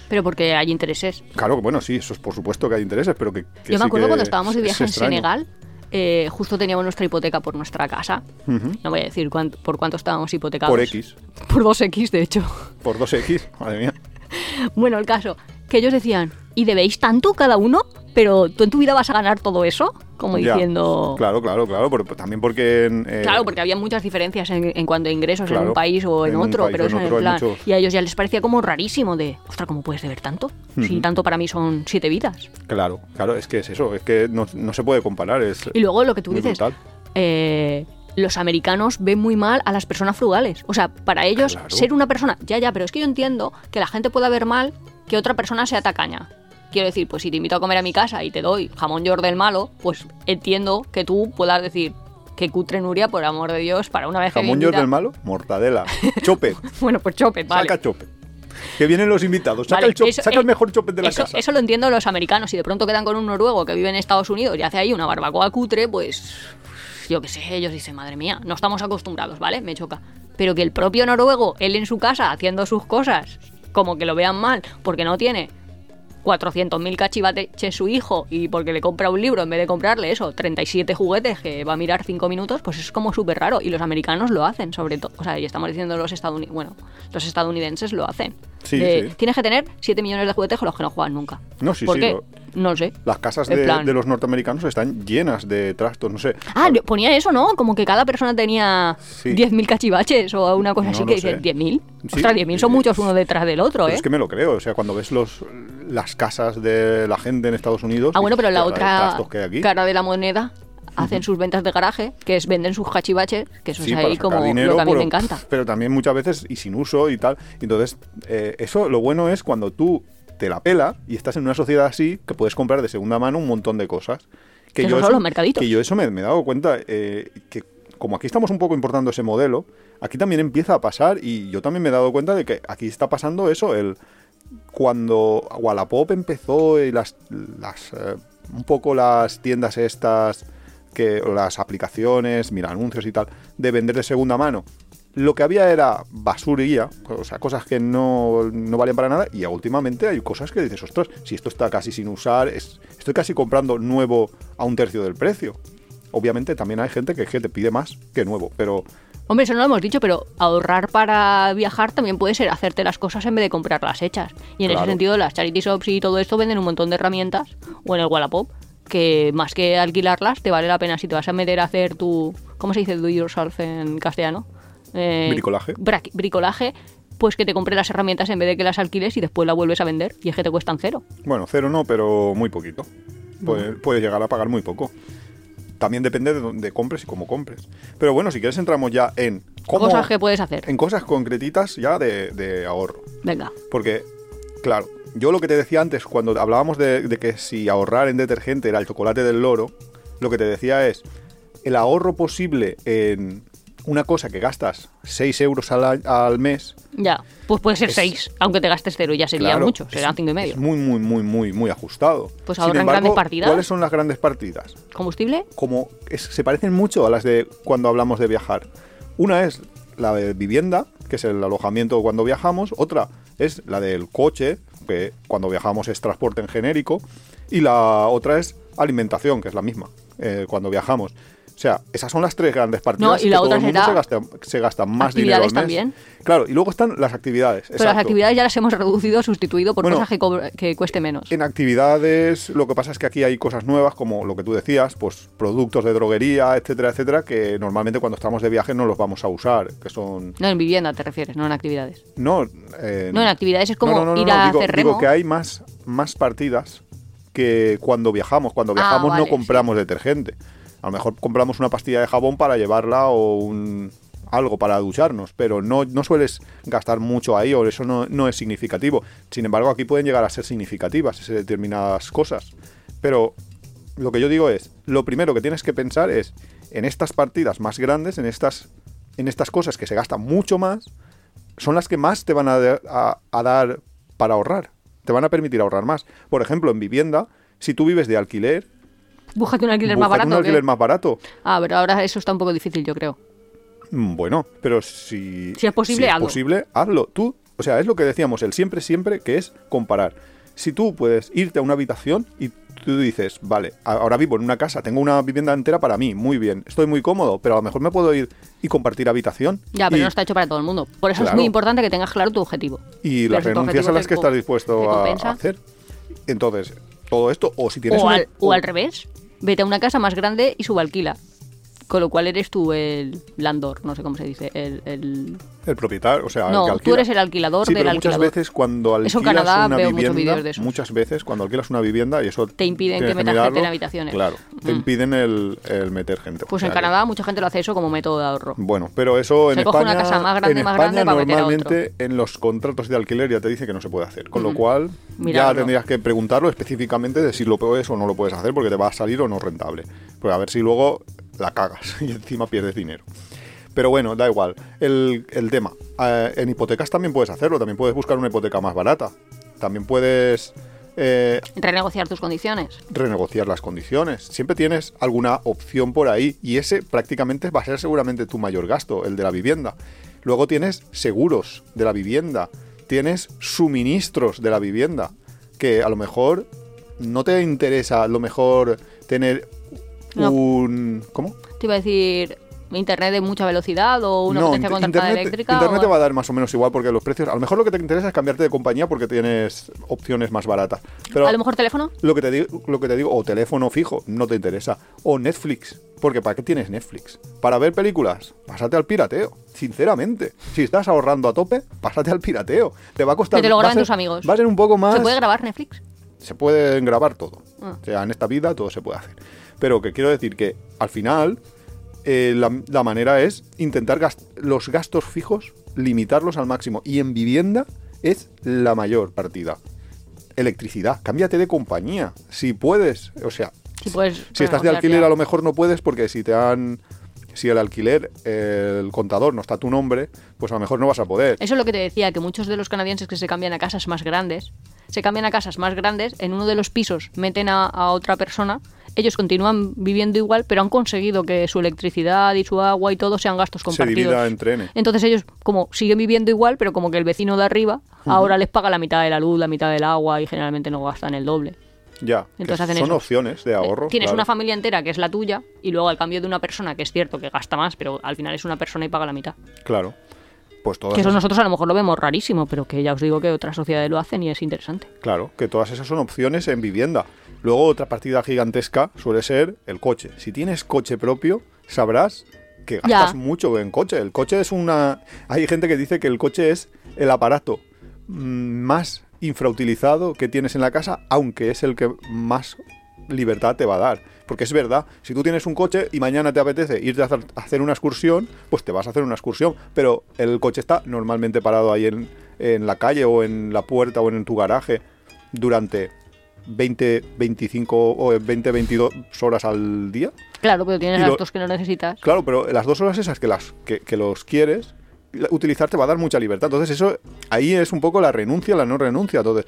Pero porque hay intereses. claro bueno, sí, eso es por supuesto que hay intereses, pero que... que Yo me acuerdo cuando estábamos de es viaje en. Senegal, eh, justo teníamos nuestra hipoteca por nuestra casa. No voy a decir cuánto- por cuánto estábamos hipotecados. Por X, Por 2X, de hecho. por 2X, madre mía. Bueno, el caso, que ellos decían, ¿y debéis tanto cada uno? Pero tú en tu vida vas a ganar todo eso, como Ya. diciendo... Claro, claro, claro, pero también porque... en, eh, Claro, porque había muchas diferencias en, en cuanto a ingresos en un país o en, otro, pero eso en hay plan. muchos- Y a ellos ya les parecía como rarísimo de, ostras, ¿cómo puedes deber tanto? Si Ujú. tanto para mí son siete vidas. Claro, claro, es que es eso, es que no, no se puede comparar, es Y luego lo que tú dices, eh, los americanos ven muy mal a las personas frugales. O sea, para ellos Claro. ser una persona, ya, ya, pero es que yo entiendo que la gente pueda ver mal que otra persona sea tacaña. Quiero decir, pues si te invito a comer a mi casa y te doy jamón york del malo, pues entiendo que tú puedas decir que cutre Nuria, por amor de Dios, para una vez Jamón york del malo, mortadela, chope, Bueno, pues chope, vale. saca chope. Que vienen los invitados, saca, Vale, el, chope, eso- saca eh, el mejor chope de la eso, casa. eso lo entiendo los americanos. Si de pronto quedan con un noruego que vive en Estados Unidos y hace ahí una barbacoa cutre, pues yo qué sé, ellos dicen, madre mía, no estamos acostumbrados, ¿vale? Me choca. Pero que el propio noruego, él en su casa haciendo sus cosas, como que lo vean mal, porque no tiene 400.000 cachivaches su hijo y porque le compra un libro en vez de comprarle eso, 37 juguetes que va a mirar 5 minutos, pues es como súper raro. Y los americanos lo hacen, sobre todo. O sea, y estamos diciendo los estadounidenses, bueno, los estadounidenses lo hacen. Sí, De, sí. Tienes que tener 7 millones de juguetes con los que no juegan nunca. No, sí, ¿Por sí, qué? lo- No sé. Las casas de, plan- de los norteamericanos están llenas de trastos, no sé. Ah, yo ponía eso, ¿no? Como que cada persona tenía Sí. 10.000 cachivaches o una cosa No, así no que sé. dices, ¿10.000? Sí, Ostras, 10.000 son sí. muchos uno detrás del otro, ¿eh? es que me lo creo, o sea, cuando ves los las casas de la gente en Estados Unidos. Ah, bueno, pero la dices, "Hostia, de otra trastos que hay aquí". cara de la moneda hacen sus ventas de garaje, que es venden sus cachivaches, que eso Sí, es ahí como dinero, lo que a mí pero, me encanta. Pero también muchas veces y sin uso y tal. Entonces, eh, eso lo bueno es cuando tú te la pela y estás en una sociedad así que puedes comprar de segunda mano un montón de cosas. Que esos son los mercaditos. Que yo eso me, me he dado cuenta eh, que como aquí estamos un poco importando ese modelo, aquí también empieza a pasar y yo también me he dado cuenta de que aquí está pasando eso, el cuando Wallapop empezó y las, las eh, un poco las tiendas estas que las aplicaciones, mira anuncios y tal, de vender de segunda mano. Lo que había era basurilla, o sea, cosas que no, no valían para nada, y últimamente hay cosas que dices, ostras, si esto está casi sin usar, es- estoy casi comprando nuevo a un tercio del precio. Obviamente también hay gente que, que te pide más que nuevo, pero Hombre, eso no lo hemos dicho, pero ahorrar para viajar también puede ser hacerte las cosas en vez de comprarlas hechas. Y en ese sentido, las charity shops y todo esto venden un montón de herramientas, o en el Wallapop, que más que alquilarlas, te vale la pena si te vas a meter a hacer tu. ¿Cómo se dice do yourself en castellano? Eh, Bricolaje. bricolaje, pues que te compre las herramientas en vez de que las alquiles y después las vuelves a vender. Y es que te cuestan cero. Bueno, cero no, pero muy poquito. Puedes, puedes llegar a pagar muy poco. También depende de dónde compres y cómo compres. Pero bueno, si quieres entramos ya en cómo, Cosas que puedes hacer. en cosas concretitas ya de, de ahorro. Venga. Porque, claro, yo lo que te decía antes, cuando hablábamos de, de que si ahorrar en detergente era el chocolate del loro, lo que te decía es el ahorro posible en una cosa que gastas 6 euros al, al mes. Ya. Pues puede ser Es- 6, aunque te gastes cero, ya sería claro, mucho, serán cinco y medio. Es muy, muy, muy, muy, muy ajustado. Pues Sin ahorra en embargo, grandes partidas. ¿Cuáles son las grandes partidas? ¿Combustible? como es- se parecen mucho a las de cuando hablamos de viajar. Una es la de vivienda, que es el alojamiento cuando viajamos, otra es la del coche, que cuando viajamos es transporte en genérico, y la otra es alimentación, que es la misma, eh, cuando viajamos. O sea, esas son las tres grandes partidas No, y que la todo otra el mundo será se gasta, se gasta más dinero al mes. también. Claro, y luego están las actividades. Pero las actividades ya las hemos reducido, sustituido por Bueno, cosas que, que cueste menos. En actividades, lo que pasa es que aquí hay cosas nuevas, como lo que tú decías, pues productos de droguería, etcétera, etcétera, que normalmente cuando estamos de viaje no los vamos a usar, que son... No, en vivienda te refieres, no en actividades. No, eh, No, en actividades es como no, no, no, ir no, a digo, hacer digo remo. que hay más, más partidas que cuando viajamos. Cuando Ah, viajamos vale, no compramos detergente. A lo mejor compramos una pastilla de jabón para llevarla o un algo para ducharnos, pero no, sueles gastar mucho ahí o eso no, es significativo. Sin embargo, aquí pueden llegar a ser significativas determinadas cosas. Pero lo que yo digo es, lo primero que tienes que pensar es en estas partidas más grandes, en estas, en estas cosas que se gastan mucho más, son las que más te van a dar para ahorrar. Te van a permitir ahorrar más. Por ejemplo, en vivienda, si tú vives de alquiler, Búscate un alquiler más barato. un alquiler más barato. Ah, pero ahora eso está un poco difícil, yo creo. Mm, Bueno, pero si, Si es posible, hazlo. posible, hazlo. Tú, o sea, es lo que decíamos, el siempre, siempre, que es comparar. Si tú puedes irte a una habitación y tú dices, vale, ahora vivo en una casa, tengo una vivienda entera para mí, muy bien, estoy muy cómodo, pero a lo mejor me puedo ir y compartir habitación. Ya, pero y, no está hecho para todo el mundo. Por eso es muy importante que tengas claro tu objetivo. y Pero las renuncias a las que estás dispuesto a hacer. Entonces, todo esto, o si tienes O una- al, o al revés. Vete a una casa más grande y subalquila. Con lo cual eres tú el landor, no sé cómo se dice. El, el- El propietario, o sea, el No, tú eres el alquilador Sí, del pero muchas alquilador. veces cuando alquilas Eso en Canadá una veo muchos vivienda, de eso. muchas veces cuando alquilas una vivienda y eso Te impiden que metas gente en habitaciones. Claro, te Mm. impiden el, el meter gente. pues O en que- Canadá mucha gente lo hace eso como método de ahorro. Bueno, pero eso en Se coge España, una casa más grande, en más grande para meter a normalmente en los contratos de alquiler ya te dice que no se puede hacer, con lo cual ya tendrías que preguntarlo específicamente de si lo puedes o no lo puedes hacer porque te va a salir o no rentable. Pues a ver si luego la cagas y encima pierdes dinero. Pero bueno, da igual. El, el tema. eh, en hipotecas también puedes hacerlo, también puedes buscar una hipoteca más barata. También puedes eh, Renegociar tus condiciones. renegociar las condiciones. Siempre tienes alguna opción por ahí y ese prácticamente va a ser seguramente tu mayor gasto, el de la vivienda. Luego tienes seguros de la vivienda, tienes suministros de la vivienda, que a lo mejor no te interesa a lo mejor tener No. un... ¿Cómo? Te iba a decir internet de mucha velocidad o una potencia int- contratada internet, eléctrica. internet o- te va a dar más o menos igual porque los precios... A lo mejor lo que te interesa es cambiarte de compañía porque tienes opciones más baratas. Pero A lo mejor teléfono. lo que te digo, lo que te digo, o teléfono fijo, no te interesa. O Netflix, porque ¿para qué tienes Netflix? Para ver películas, pásate al pirateo, sinceramente. Si estás ahorrando a tope, pásate al pirateo. Te va a costar Que te lo graben tus amigos. Va a ser un poco más ¿Se puede grabar Netflix? se pueden grabar todo. Ah. O sea, en esta vida todo se puede hacer. Pero que quiero decir que al final eh, la, la manera es intentar gast- los gastos fijos, limitarlos al máximo. Y en vivienda es la mayor partida. Electricidad, cámbiate de compañía. Si puedes, o sea, Si puedes si estás de alquiler ya. a lo mejor no puedes porque si te han... Si el alquiler, el contador no está a tu nombre, pues a lo mejor no vas a poder. Eso es lo que te decía, que muchos de los canadienses que se cambian a casas más grandes, se cambian a casas más grandes, en uno de los pisos meten a, a otra persona, ellos continúan viviendo igual, pero han conseguido que su electricidad y su agua y todo sean gastos Se compartidos. divida entre N. Entonces ellos como siguen viviendo igual, pero como que el vecino de arriba ahora les paga la mitad de la luz, la mitad del agua y generalmente no gastan el doble. Ya, Entonces hacen son eso. opciones de ahorro. Eh, Tienes claro. una familia entera que es la tuya y luego al cambio de una persona que es cierto que gasta más, pero al final es una persona y paga la mitad. Claro. Pues todas Que eso esas- nosotros a lo mejor lo vemos rarísimo, pero que ya os digo que otras sociedades lo hacen y es interesante. Claro, que todas esas son opciones en vivienda. Luego otra partida gigantesca suele ser el coche. Si tienes coche propio, sabrás que Ya. gastas mucho en coche. El coche es una... Hay gente que dice que el coche es el aparato mm, más infrautilizado que tienes en la casa, aunque es el que más libertad te va a dar. Porque es verdad, si tú tienes un coche y mañana te apetece irte a hacer, a hacer una excursión, pues te vas a hacer una excursión. Pero el coche está normalmente parado ahí en, en la calle o en la puerta o en tu garaje durante 20, 25 o 20, 22 horas al día. Claro, pero tienes Y lo- gastos que no necesitas. Claro, pero las dos horas esas que, las, que, que los quieres utilizar te va a dar mucha libertad. Entonces eso ahí es un poco la renuncia, la no renuncia. Entonces,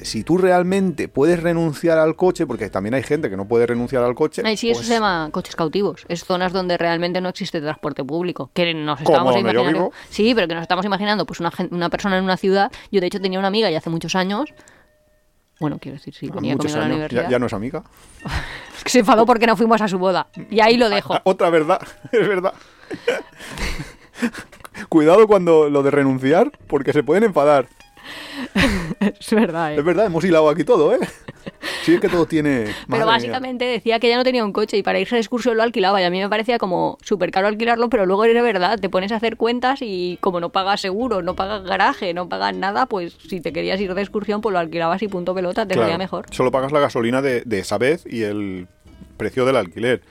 si tú realmente puedes renunciar al coche, porque también hay gente que no puede renunciar al coche. Ay, sí, eso pues, se llama coches cautivos. Es zonas donde realmente no existe transporte público. Que nos estamos imaginando. Sí, pero que nos estamos imaginando, pues una, una persona en una ciudad. Yo de hecho tenía una amiga y hace muchos años Bueno, quiero decir, sí, A venía conmigo a la años. universidad. Ya, ya no es amiga. Es que se enfadó porque no fuimos a su boda. Y ahí lo dejo. Ah, Otra verdad, es verdad. Cuidado cuando lo de renunciar, porque se pueden enfadar. Es verdad, Es ¿eh? verdad, hemos hilado aquí todo, ¿eh? Sí, es que todo tiene... madre Pero mía. básicamente decía que ya no tenía un coche y para irse de excursión lo alquilaba y a mí me parecía como súper caro alquilarlo, pero luego era verdad, te pones a hacer cuentas y como no pagas seguro, no pagas garaje, no pagas nada, pues si te querías ir de excursión pues lo alquilabas y punto pelota, te Claro, mejor. Solo pagas la gasolina de, de esa vez y el precio del alquiler.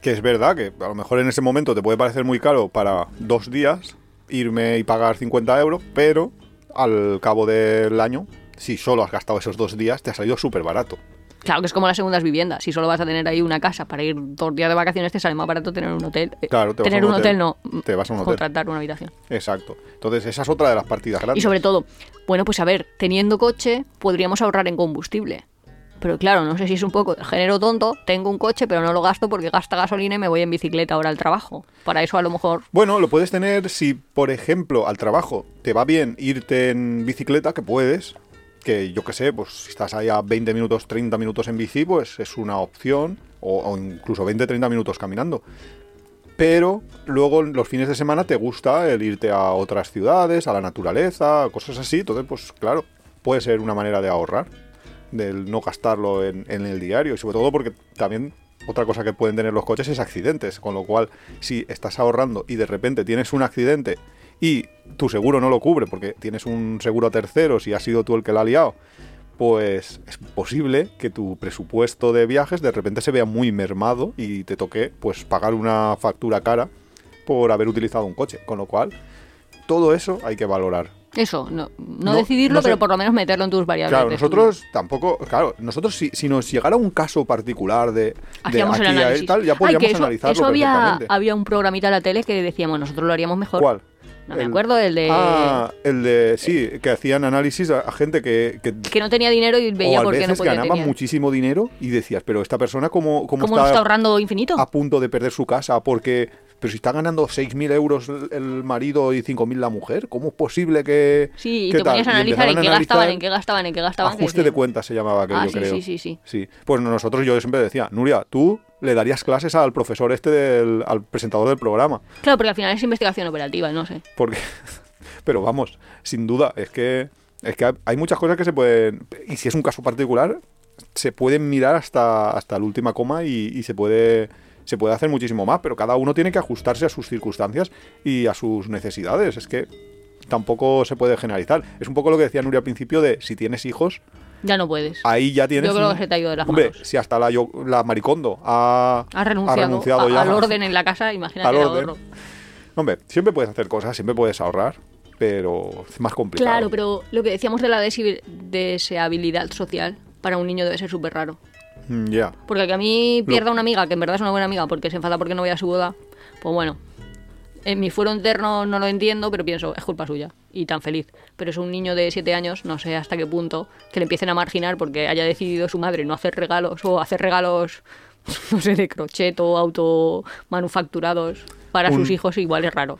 Que es verdad que a lo mejor en ese momento te puede parecer muy caro para dos días irme y pagar 50 euros, pero al cabo del año, si solo has gastado esos dos días, te ha salido súper barato. Claro que es como las segundas viviendas, si solo vas a tener ahí una casa para ir dos días de vacaciones te sale más barato tener un hotel. Eh, Claro, te vas tener a un hotel, hotel. no, Te vas a un hotel. contratar una habitación. Exacto. Entonces, esa es otra de las partidas Y grandes. sobre todo, bueno, pues a ver, teniendo coche podríamos ahorrar en combustible. Pero claro, no sé si es un poco de género tonto, tengo un coche pero no lo gasto porque gasta gasolina y me voy en bicicleta ahora al trabajo. Para eso a lo mejor... Bueno, lo puedes tener si, por ejemplo, al trabajo te va bien irte en bicicleta, que puedes. Que yo qué sé, pues si estás ahí a 20 minutos, 30 minutos en bici, pues es una opción. O, incluso 20, 30 minutos caminando. Pero luego los fines de semana te gusta el irte a otras ciudades, a la naturaleza, cosas así. Entonces, pues claro, puede ser una manera de ahorrar, del no gastarlo en, el diario. Sobre todo porque también otra cosa que pueden tener los coches es accidentes. Con lo cual, si estás ahorrando y de repente tienes un accidente y tu seguro no lo cubre porque tienes un seguro a terceros y has sido tú el que la ha liado, pues es posible que tu presupuesto de viajes de repente se vea muy mermado y te toque pues pagar una factura cara por haber utilizado un coche. Con lo cual, todo eso hay que valorar. Eso, no, no, No- decidirlo, no sé. pero por lo menos meterlo en tus variables. Claro, nosotros tampoco, claro, nosotros si, si nos llegara un caso particular de, de aquí a análisis. tal, ya Ay, podríamos que eso, analizarlo eso había, había un programita en la tele que decíamos, nosotros lo haríamos mejor. ¿Cuál? No me El- acuerdo, el de... Ah, el de, sí, que hacían análisis a, a gente que, que Que no tenía dinero y veía o por qué no podía ganaba tener. muchísimo dinero y decías, pero esta persona cómo, cómo, ¿Cómo no está, está ahorrando infinito? a punto de perder su casa porque pero si está ganando 6.000 euros el marido y 5.000 la mujer, ¿cómo es posible que Sí, y te ponías a analizar en qué gastaban, en qué gastaban, en qué gastaban. Ajuste de cuentas se llamaba aquello, Ah, sí, creo. sí, sí, sí. Sí, pues nosotros yo siempre decía, Nuria, tú le darías clases al profesor este del al presentador del programa, Claro, porque al final es investigación operativa, no sé. porque pero vamos, sin duda, es que es que hay- muchas cosas que se pueden y si es un caso particular se pueden mirar hasta hasta la última coma y, y se puede se puede hacer muchísimo más, pero cada uno tiene que ajustarse a sus circunstancias y a sus necesidades. Es que tampoco se puede generalizar. Es un poco lo que decía Nuria al principio de si tienes hijos, Ya no puedes. ahí ya tienes Yo creo un- que se te ha ido de las Hombre, manos. si hasta la, yo- la Maricondo ha, Has renunciado, a- ya al orden en la casa, imagínate al orden. ahorro. Hombre, siempre puedes hacer cosas, siempre puedes ahorrar, pero es más complicado. Claro, pero lo que decíamos de la deseabilidad social para un niño debe ser súper raro. Mm, Ya. Porque que a mí Lo- pierda una amiga, que en verdad es una buena amiga, porque se enfada porque no voy a su boda, pues bueno. En mi fuero interno no lo entiendo, pero pienso, es culpa suya. Y tan feliz. Pero es un niño de 7 años, no sé hasta qué punto, que le empiecen a marginar porque haya decidido su madre no hacer regalos o hacer regalos, no sé, de crochet o automanufacturados para Un- sus hijos, igual es raro.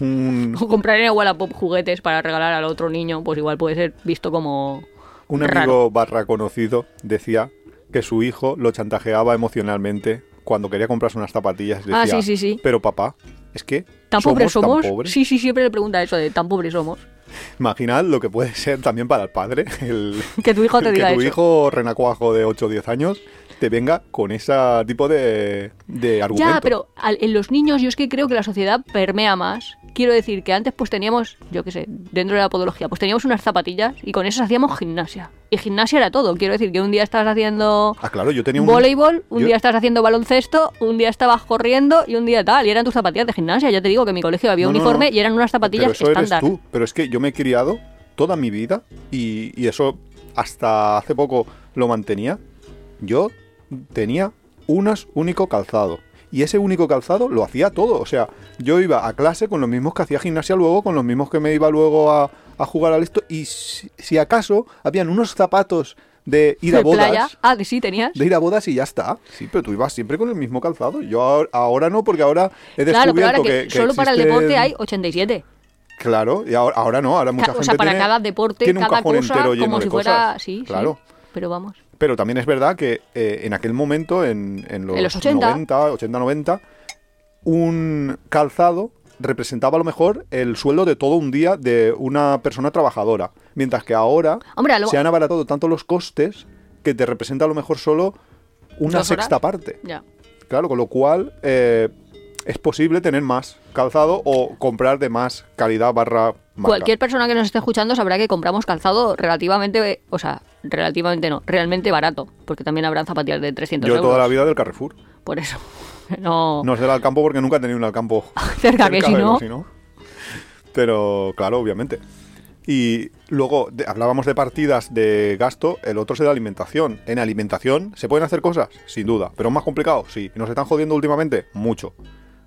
Un, O comprar en Wallapop juguetes para regalar al otro niño, pues igual puede ser visto como un raro. amigo barra conocido decía que su hijo lo chantajeaba emocionalmente cuando quería comprarse unas zapatillas. Decía, Ah, sí, sí, sí. Pero papá, es que ¿Tan pobres tan somos? pobres". Sí, sí, siempre le pregunta eso de tan pobres somos. Imaginad lo que puede ser también para el padre. El, Que tu hijo te diga que tu eso. hijo renacuajo de 8 o 10 años te venga con ese tipo de, de argumento. Ya, pero al- en los niños yo es que creo que la sociedad permea más. Quiero decir que antes pues teníamos, yo qué sé, dentro de la podología, pues teníamos unas zapatillas y con esas hacíamos gimnasia. Y gimnasia era todo. Quiero decir que un día estabas haciendo Ah, claro, yo tenía un... voleibol, un yo- día estabas haciendo baloncesto, un día estabas corriendo y un día tal. Y eran tus zapatillas de gimnasia. Ya te digo que en mi colegio había No, no, uniforme no. y eran unas zapatillas Pero eso estándar. eres tú. Pero es que yo me he criado toda mi vida y, y eso hasta hace poco lo mantenía. Yo tenía un único calzado. Y ese único calzado lo hacía todo. O sea, yo iba a clase con los mismos que hacía gimnasia luego, con los mismos que me iba luego a, a jugar al esto. Y si, si acaso habían unos zapatos de ir a bodas. playa. Ah, de sí, tenías. De ir a bodas y ya está. Sí, pero tú ibas siempre con el mismo calzado. Yo ahora, ahora no, porque ahora he Claro, descubierto pero ahora que, que, que solo para el deporte hay 87. Claro, y ahora, ahora no, ahora mucha Ca- gente o sea, para tiene- cada deporte, tiene un cada cajón cosa, entero lleno como de si fuera. cosas. Sí, sí, Claro. Pero vamos. Pero también es verdad que eh, en aquel momento, en, en los, En los 80. 90, 80, 90, un calzado representaba a lo mejor el sueldo de todo un día de una persona trabajadora. Mientras que ahora Hombre, a lo- se han abaratado tanto los costes que te representa a lo mejor solo una sexta parte. Ya. Claro, con lo cual eh, es posible tener más calzado o comprar de más calidad barra marca. Cualquier persona que nos esté escuchando sabrá que compramos calzado relativamente, o sea, relativamente no, realmente barato, porque también habrán zapatillas de 300 Yo euros. toda la vida del Carrefour. Por eso. No. No es del Alcampo porque nunca he tenido un Alcampo Cerca, que si no. Pero claro, obviamente. Y luego de- hablábamos de partidas de gasto, el otro es de alimentación. En alimentación se pueden hacer cosas, sin duda, pero es más complicado, sí. Y nos están jodiendo últimamente, mucho.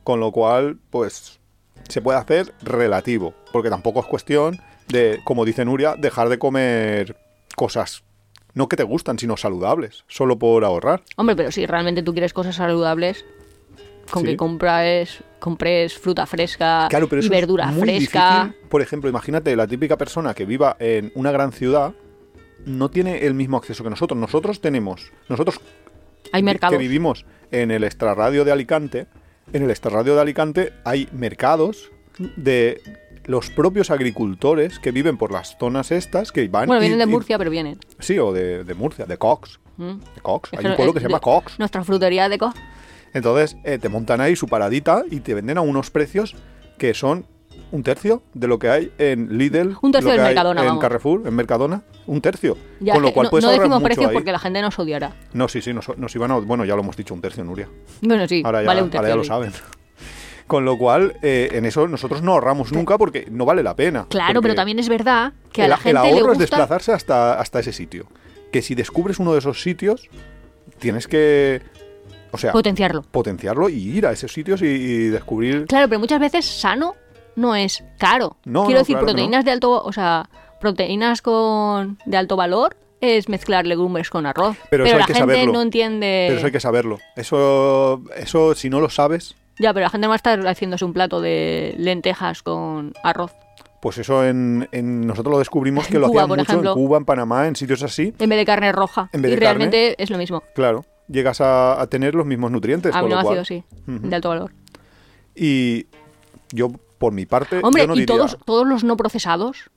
Con lo cual, pues se puede hacer relativo, porque tampoco es cuestión de, como dice Nuria, dejar de comer cosas no que te gustan, sino saludables, solo por ahorrar. Hombre, pero si realmente tú quieres cosas saludables, con Sí. que compres, compres fruta fresca Claro, pero y es verdura muy fresca. difícil. Por ejemplo, imagínate la típica persona que viva en una gran ciudad no tiene el mismo acceso que nosotros. Nosotros tenemos, nosotros Hay mercados. que vivimos en el extrarradio de Alicante, en el extrarradio de Alicante hay mercados de los propios agricultores que viven por las zonas estas que van Bueno, y- vienen de y- Murcia, pero vienen. sí, o de, de Murcia, de Cox. Mm. De Cox. Es Hay un pueblo que se llama Cox. Nuestra frutería de Co. Entonces eh, te montan ahí su paradita y te venden a unos precios que son un tercio de lo que hay en Lidl, Un tercio lo que del hay Mercadona, en vamos. Carrefour, en Mercadona, un tercio. Ya, Con lo que cual no, puedes no ahorrar decimos mucho precios ahí. porque la gente nos odiará. No, sí, sí, nos, nos iban a... Bueno, ya lo hemos dicho, un tercio, Nuria. Bueno, sí, Ahora ya, vale un ahora tercio. ya lo saben. Con lo cual, eh, en eso nosotros no ahorramos nunca porque no vale la pena. Claro, porque pero también es verdad que a el, la el gente le ahorro es gusta... desplazarse hasta, hasta ese sitio. Que si descubres uno de esos sitios, tienes que... O sea, potenciarlo. potenciarlo y ir a esos sitios y, y descubrir Claro, pero muchas veces sano no es caro. No, Quiero no, decir, claro proteínas de alto, o sea, proteínas con de alto valor es mezclar legumbres con arroz. Pero eso hay la que gente saberlo. no entiende. Pero eso hay que saberlo. Eso, eso si no lo sabes, Ya, pero la gente no va a estar haciéndose un plato de lentejas con arroz. pues eso en, en- nosotros lo descubrimos que lo Cuba, hacían mucho ejemplo. en Cuba, en Panamá, en sitios así. En vez de carne roja. En vez y realmente es lo mismo. Claro, llegas a, a tener los mismos nutrientes. Aminoácidos, sí. Ujú. De alto valor. Y yo, por mi parte, Hombre, yo no y diría... todos, todos los no procesados,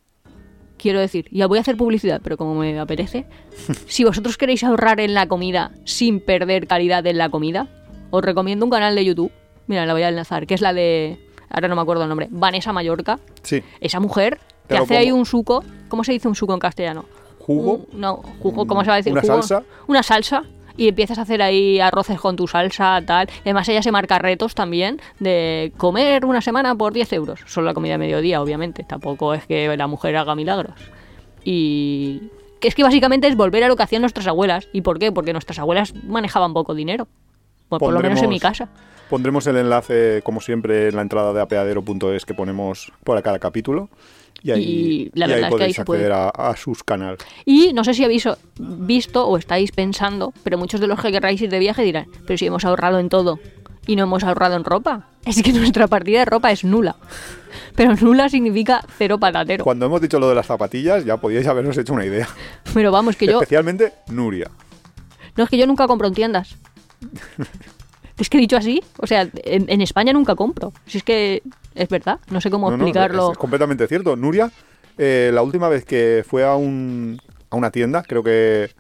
quiero decir, ya voy a hacer publicidad, pero como me apetece, si vosotros queréis ahorrar en la comida sin perder calidad en la comida, os recomiendo un canal de YouTube, mira, la voy a enlazar, que es la de, ahora no me acuerdo el nombre, Vanessa Mallorca. Sí, Esa mujer Te lo hace ahí un suco, ¿cómo se dice un suco en castellano? jugo. Un- no, jugo, ¿cómo se va a decir? ¿Una Jugo- salsa? Una salsa. Y empiezas a hacer ahí arroces con tu salsa, tal. Además, ella se marca retos también de comer una semana por 10 euros. Solo la comida de mediodía, obviamente. Tampoco es que la mujer haga milagros. Y. Que es que básicamente es volver a lo que hacían nuestras abuelas. ¿Y por qué? Porque nuestras abuelas manejaban poco dinero. Por lo menos en mi Pondremos- casa. Pondremos el enlace, como siempre, en la entrada de apeadero.es que ponemos por cada capítulo. Y ahí, Y la y ahí verdad es que puede. acceder a, a sus canales. Y no sé si habéis visto o estáis pensando, pero muchos de los que querráis ir de viaje dirán, pero si hemos ahorrado en todo y no hemos ahorrado en ropa. Es que nuestra partida de ropa es nula. Pero nula significa cero patatero. Cuando hemos dicho lo de las zapatillas, ya podíais habernos hecho una idea. Pero vamos, que yo... Especialmente Nuria. No, es que yo nunca compro en tiendas. Es que dicho así, o sea, en, en España nunca compro. Si es que es verdad, no sé cómo No, no, explicarlo. es, es completamente cierto. Nuria, eh, la última vez que fue a, un, a una tienda, creo que,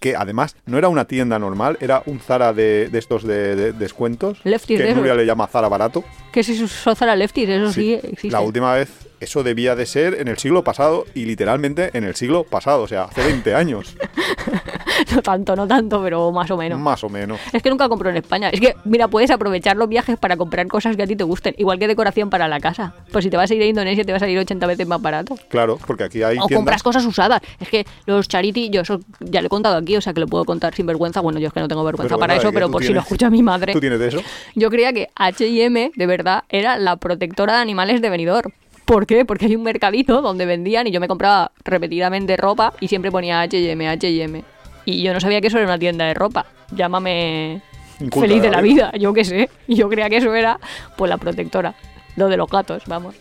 que además no era una tienda normal, era un Zara de, de estos de, de descuentos. Lefties que. Nuria le llama Zara barato. Que si Sozara Lefties, eso sí, existe. La última vez, eso debía de ser en el siglo pasado y literalmente en el siglo pasado, o sea, hace 20 años, No tanto, no tanto, pero más o menos. más o menos. Es que nunca compro en España. Es que, mira, puedes aprovechar los viajes para comprar cosas que a ti te gusten. Igual que decoración para la casa. Pues si te vas a ir a Indonesia te va a salir 80 veces más barato. Claro, porque aquí hay O tiendas... compras cosas usadas. Es que los charity, yo eso ya lo he contado aquí, o sea que lo puedo contar sin vergüenza. Bueno, yo es que no tengo vergüenza para eso, pero por si lo escucha mi madre. ¿Tú tienes de eso? Yo creía que H&M, de verdad, era la protectora de animales de Benidorm. ¿Por qué? Porque hay un mercadito donde vendían y yo me compraba repetidamente ropa y siempre ponía H&M, H&M. Y yo no sabía que eso era una tienda de ropa. Llámame Inculta feliz de la vida, yo qué sé. Y yo creía que eso era, pues, la protectora. Lo de los gatos, vamos.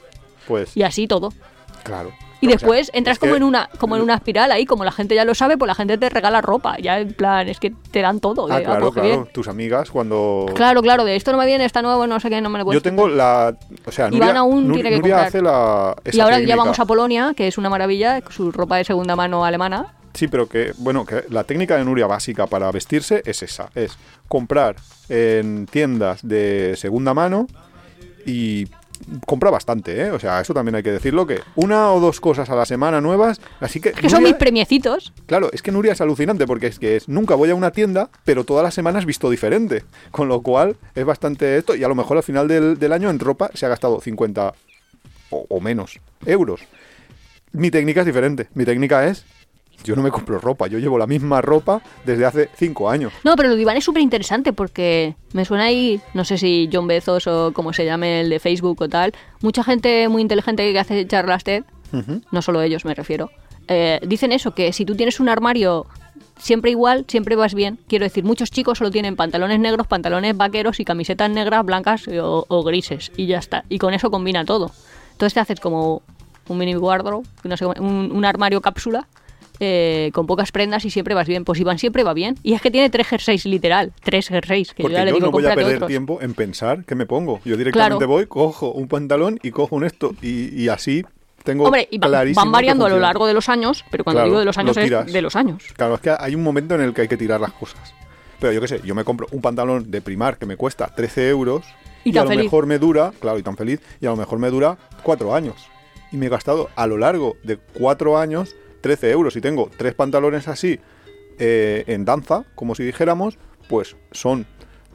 Pues Y así todo. claro. Y después entras como en una como en una espiral ahí, como la gente ya lo sabe, pues la gente te regala ropa. Ya en plan, es que te dan todo. Ah, de, claro, pues claro. bien. Tus amigas cuando... Claro, claro, de esto no me viene, está nuevo, no sé qué, no me lo puedes Yo tengo la... O sea, Iván Nuria, aún Nur- tiene que Nuria comprar. hace la... Y ahora ya técnica. vamos a Polonia, que es una maravilla, su ropa de segunda mano alemana. Sí, pero que, bueno, que la técnica de Nuria básica para vestirse es esa, es comprar en tiendas de segunda mano y compra bastante, ¿eh? O sea, eso también hay que decirlo, que una o dos cosas a la semana nuevas, así que... Es que son mis premiecitos. Claro, es que Nuria es alucinante porque es que es, nunca voy a una tienda, pero todas las semanas visto diferente. Con lo cual es bastante esto y a lo mejor al final del, del año en ropa se ha gastado 50 o, o menos euros. Mi técnica es diferente. Mi técnica es, yo no me compro ropa, yo llevo la misma ropa desde hace 5 años. No, pero lo de Iván es súper interesante porque me suena ahí, no sé si John Bezos o como se llame el de Facebook o tal, mucha gente muy inteligente que hace charlas TED, no solo ellos me refiero, eh, dicen eso, que si tú tienes un armario siempre igual, siempre vas bien. Quiero decir, muchos chicos solo tienen pantalones negros, pantalones vaqueros y camisetas negras, blancas o, o grises y ya está. Y con eso combina todo. Entonces te haces como un mini wardrobe, no sé, un, un armario cápsula eh, con pocas prendas y siempre vas bien. Pues Iván siempre va bien. Y es que tiene tres jerseys literal, tres jerseys, que Porque yo ya le yo digo, no voy a perder otros. tiempo en pensar qué me pongo. Yo directamente Claro. voy, cojo un pantalón y cojo un esto. Y, y así tengo Hombre, y van que variando a lo largo de los años, pero cuando Claro, digo de los lo años es de los años. Claro, es que hay un momento en el que hay que tirar las cosas. Pero yo qué sé, yo me compro un pantalón de primar que me cuesta 13 euros Y a lo feliz. mejor me dura, claro, y tan feliz, y a lo mejor me dura 4 años. Y me he gastado a lo largo de 4 años 13 euros. Y tengo tres pantalones así eh, en danza, como si dijéramos, pues son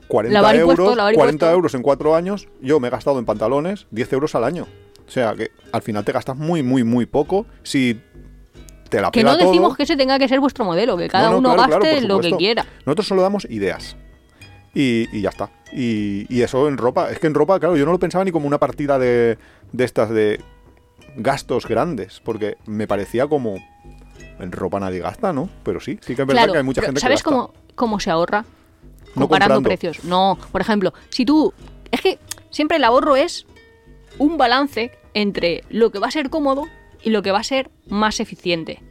40 Lavar euros, impuestos, lavar 40 impuestos. euros en 4 años. Yo me he gastado en pantalones 10 euros al año. O sea que al final te gastas muy, muy, muy poco si te la Que no decimos todo. que ese tenga que ser vuestro modelo, que cada No, no, uno claro, gaste lo que quiera. Nosotros solo damos ideas. Y, y ya está. Y, y eso en ropa. Es que en ropa, claro, yo no lo pensaba ni como una partida de, de estas de gastos grandes. Porque me parecía como. En ropa nadie gasta, ¿no? Pero sí, sí que es verdad Claro, que hay mucha gente ¿sabes que gasta. cómo, cómo se ahorra? No Comparando comprando. precios. No, por ejemplo, si tú... Es que siempre el ahorro es un balance entre lo que va a ser cómodo y lo que va a ser más eficiente.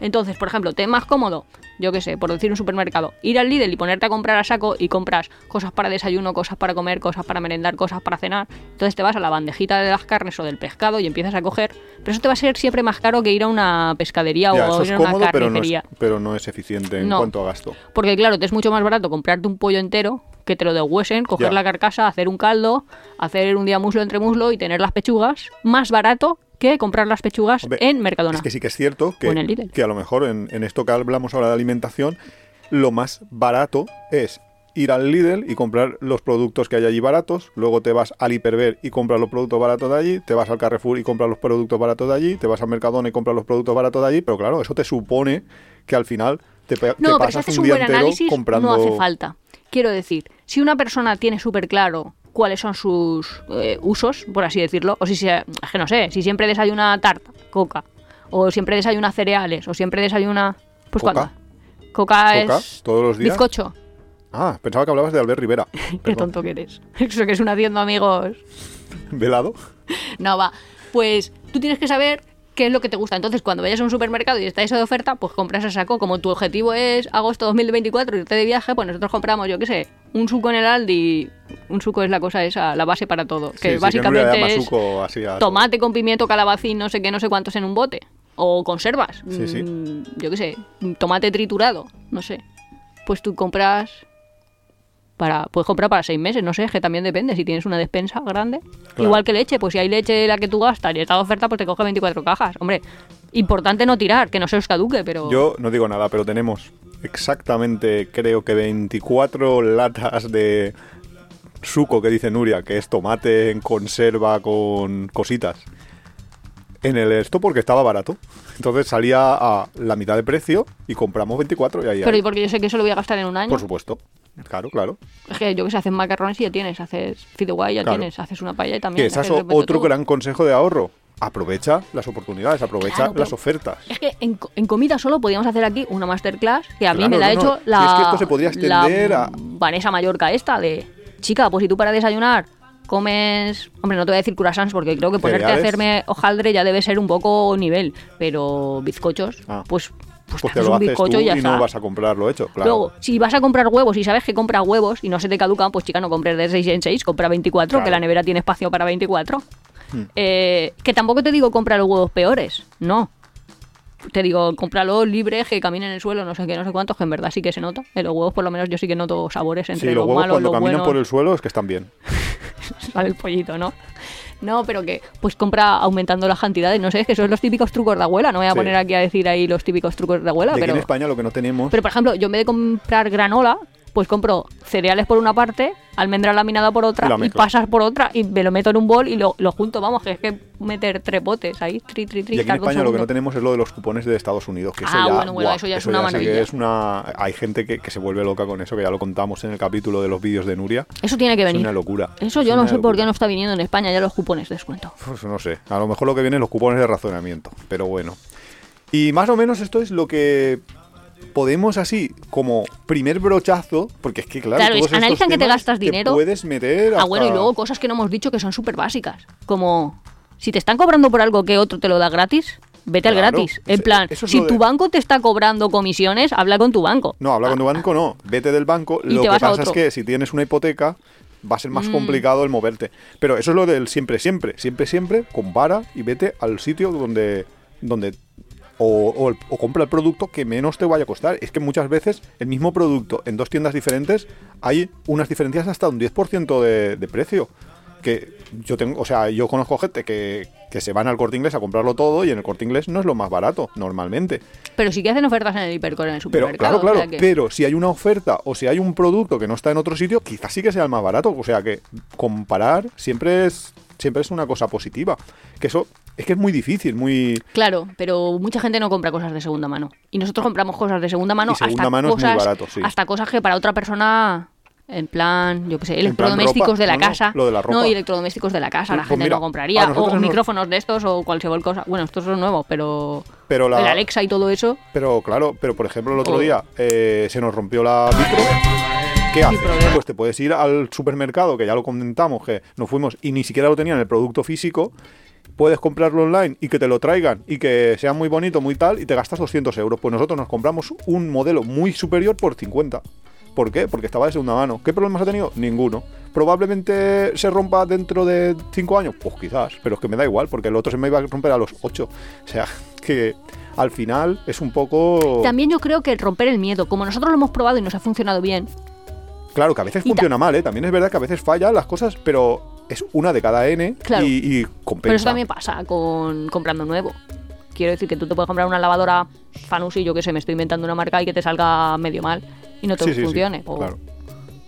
Entonces, por ejemplo, te es más cómodo, yo qué sé, por decir un supermercado, ir al Lidl y ponerte a comprar a saco y compras cosas para desayuno, cosas para comer, cosas para merendar, cosas para cenar. Entonces te vas a la bandejita de las carnes o del pescado y empiezas a coger. Pero eso te va a ser siempre más caro que ir a una pescadería Ya, o ir a una cómodo, pero no es, carnicería. pero no es eficiente en No. cuanto a gasto. Porque claro, te es mucho más barato comprarte un pollo entero que te lo deshuesen, coger Ya. la carcasa, hacer un caldo, hacer un día muslo entre muslo y tener las pechugas más barato que comprar las pechugas Hombre, en Mercadona. Es que sí que es cierto que, en el que a lo mejor en, en esto que hablamos ahora de alimentación, lo más barato es ir al Lidl y comprar los productos que hay allí baratos, luego te vas al Hiperver y compras los productos baratos de allí, te vas al Carrefour y compras los productos baratos de allí, te vas al Mercadona y compras los productos baratos de allí, pero claro, eso te supone que al final te, No, pero si pasas haces un un día buen entero análisis, comprando... no hace falta. Quiero decir, si una persona tiene súper claro cuáles son sus eh, usos, por así decirlo, o si se, es que no sé, si siempre desayuna tarta, coca, o siempre desayuna cereales, o siempre desayuna... Pues ¿Coca? cuando. Coca, ¿Coca? es ¿Todos los días? bizcocho. Ah, pensaba que hablabas de Albert Rivera. Qué tonto que eres. Eso que es un haciendo amigos. ¿Velado? No, va. Pues tú tienes que saber qué es lo que te gusta. Entonces, cuando vayas a un supermercado y está eso de oferta, pues compras a saco. Como tu objetivo es agosto 2024 irte de viaje, pues nosotros compramos, yo qué sé, un suco en el Aldi. Un suco es la cosa esa, la base para todo. Sí, Que sí, básicamente es suco así a todo. tomate con pimiento, calabacín, no sé qué, no sé cuántos en un bote. O conservas. Sí, sí. Mm, Yo qué sé, tomate triturado, no sé. Pues tú compras para puedes comprar para seis meses, no sé, es que también depende si tienes una despensa grande. Claro. Igual que leche, pues si hay leche la que tú gastas y está de oferta, pues te coge 24 cajas. Hombre, importante no tirar, que no se os caduque, pero... Yo no digo nada, pero tenemos exactamente, creo que 24 latas de suco que dice Nuria, que es tomate en conserva con cositas. En el esto porque estaba barato. Entonces salía a la mitad de precio y compramos 24 y ahí Pero y porque yo sé que eso lo voy a gastar en un año. Por supuesto. Claro, claro. Es que yo que sé, haces macarrones y ya tienes, haces fideuá y ya Claro. tienes, haces una paella y también. Que es otro todo. gran consejo de ahorro. Aprovecha las oportunidades, aprovecha Claro, las ofertas. Es que en, en comida solo podríamos hacer aquí una masterclass que a mí Claro, me la ha no, no. hecho Si la, es que esto se podría la extender a- Vanessa Mallorca esta de chica, pues si tú para desayunar comes, hombre, no te voy a decir croissants porque creo que ponerte a hacerme hojaldre ya debe ser un poco nivel, pero bizcochos, Ah. pues, pues, Pues te lo un haces tú bizcocho y ya y no vas a comprarlo hecho, claro. Luego, si vas a comprar huevos y sabes que compras huevos y no se te caducan, pues chica, no compres de 6 en 6, compra 24, que la nevera tiene espacio para 24. Hmm. Eh, que tampoco te digo compra los huevos peores, no. Te digo, cómpralo libre, que camine en el suelo, no sé qué, no sé cuántos, que en verdad sí que se nota. En los huevos, por lo menos, yo sí que noto sabores entre sí, los los huevos malos, cuando los caminan buenos. por el suelo es que están bien. sale el pollito, ¿no? No, pero que pues compra aumentando las cantidades. No sé, es que son los típicos trucos de abuela. No voy a Sí. poner aquí a decir ahí los típicos trucos de abuela, pero... en España lo que no tenemos... Pero, por ejemplo, yo en vez de comprar granola, pues compro cereales por una parte, almendra laminada por otra y, pasas por otra y me lo meto en un bol y lo, lo junto. Vamos, que es que meter tres botes ahí, tri, tri, tri. Y aquí en España lo que no tenemos es lo de los cupones de Estados Unidos. Que eso Ah, ya, bueno, bueno, eso ya es una que maravilla. es una... Hay gente que, que se vuelve loca con eso, que ya lo contamos en el capítulo de los vídeos de Nuria. Eso tiene que Es venir. una locura. Eso Es yo no sé por qué no está viniendo en España ya los cupones de descuento. Pues no sé, a lo mejor lo que viene es los cupones de razonamiento, pero bueno. Y más o menos esto es lo que podemos así, como primer brochazo, porque es que claro, todos analizan que te gastas dinero. puedes meter Ah, bueno, y hasta- luego cosas que no hemos dicho que son súper básicas. Como, si te están cobrando por algo que otro te lo da gratis, vete al gratis. En plan, es si de- tu banco te está cobrando comisiones, habla con tu banco. No, habla con tu banco, no. Vete del banco. Y Lo te que vas a pasa es. Mm. que si tienes una hipoteca, va a ser más complicado el moverte. Pero eso es lo del siempre, siempre. Siempre, siempre, compara y vete al sitio donde. donde o, o el- o compra el producto que menos te vaya a costar. Es que muchas veces el mismo producto en dos tiendas diferentes hay unas diferencias hasta un 10% de, de precio. Que yo tengo, o sea, yo conozco gente que, que se van al corte inglés a comprarlo todo y en el corte inglés no es lo más barato, normalmente. Pero sí que hacen ofertas en el hipercor en el Pero supermercado. claro, claro, o sea que- pero si hay una oferta o si hay un producto que no está en otro sitio, quizás sí que sea el más barato. O sea que comparar siempre es siempre es una cosa positiva. Que eso es que es muy difícil, muy Claro, pero mucha gente no compra cosas de segunda mano. Y nosotros compramos cosas de segunda mano Y segunda hasta mano es muy cosas barato, sí. hasta cosas que para otra persona en plan, yo qué sé, electrodomésticos de la no, no, casa. lo de la No, ropa. y electrodomésticos de la casa, la Pues gente mira, no compraría. O nos- micrófonos de estos o cualquier cosa. Bueno, estos son nuevos, pero. Pero la- El Alexa y todo eso. Pero claro, pero por ejemplo el otro Oh. día eh, se nos rompió la micro. ¿Qué haces? Pues te puedes ir al supermercado, que ya lo comentamos, que nos fuimos y ni siquiera lo tenían el producto físico. Puedes comprarlo online y que te lo traigan y que sea muy bonito, muy tal, y te gastas 200 euros. Pues nosotros nos compramos un modelo muy superior por 50. ¿Por qué? Porque estaba de segunda mano. ¿Qué problemas ha tenido? Ninguno. ¿Probablemente se rompa dentro de 5 años? Pues quizás, pero es que me da igual, porque el otro se me iba a romper a los 8. O sea, que al final es un poco... También yo creo que romper el miedo, como nosotros lo hemos probado y nos ha funcionado bien, Claro, que a veces funciona mal, ¿eh? También es verdad que a veces fallan las cosas, pero es una de cada N Claro. y, y compensa. Pero eso también pasa con comprando nuevo. Quiero decir que tú te puedes comprar una lavadora Fanusi, yo que sé, me estoy inventando una marca y que te salga medio mal y no te Sí, sí, sí, funcione. O claro.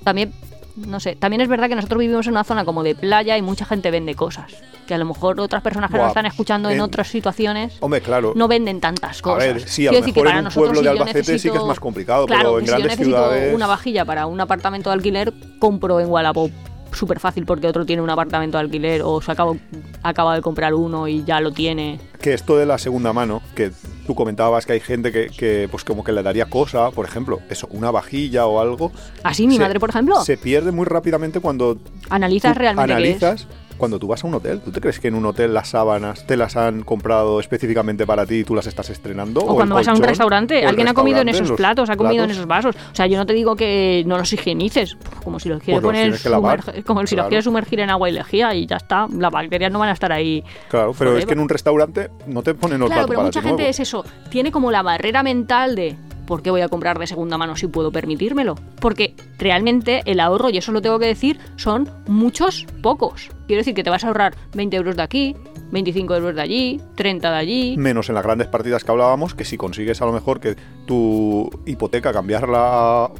También, no sé, también es verdad que nosotros vivimos en una zona como de playa y mucha gente vende cosas. Que a lo mejor otras personas que Buah, nos están escuchando en, en- otras situaciones Hombre, claro. no venden tantas cosas. ver, sí, a lo mejor en un pueblo si de Albacete sí que es más complicado, claro, pero en que si yo grandes necesito ciudades- una vajilla para un apartamento de alquiler, compro en Wallapop súper fácil porque otro tiene un apartamento de alquiler o se acaba, acaba de comprar uno y ya lo tiene. Que esto de la segunda mano, que tú comentabas que hay gente que, que, pues como que le daría cosa, por ejemplo, eso, una vajilla o algo. Así mi se- madre, por ejemplo, Se pierde muy rápidamente cuando analizas realmente qué es. Cuando tú vas a un hotel. ¿Tú te crees que en un hotel las sábanas te las han comprado específicamente para ti y tú las estás estrenando? O cuando vas a un restaurante, alguien ha comido en esos los platos, ha comido en esos vasos. O sea, yo no te digo que no los higienices, como si los quieres Pues los poner tienes que lavar, sumerg- como si los quieres sumergir en agua y lejía y ya está. Las bacterias no van a estar ahí. Claro, pero es que en un restaurante no te ponen los Claro, platos pero para mucha gente es eso. Tiene como la barrera mental de ¿por qué voy a comprar de segunda mano si puedo permitírmelo? Porque realmente el ahorro, y eso lo tengo que decir, son muchos pocos. Quiero decir que te vas a ahorrar 20 euros de aquí, 25 euros de allí, 30 de allí. Menos en las grandes partidas que hablábamos, que si consigues a lo mejor que tu hipoteca cambiarla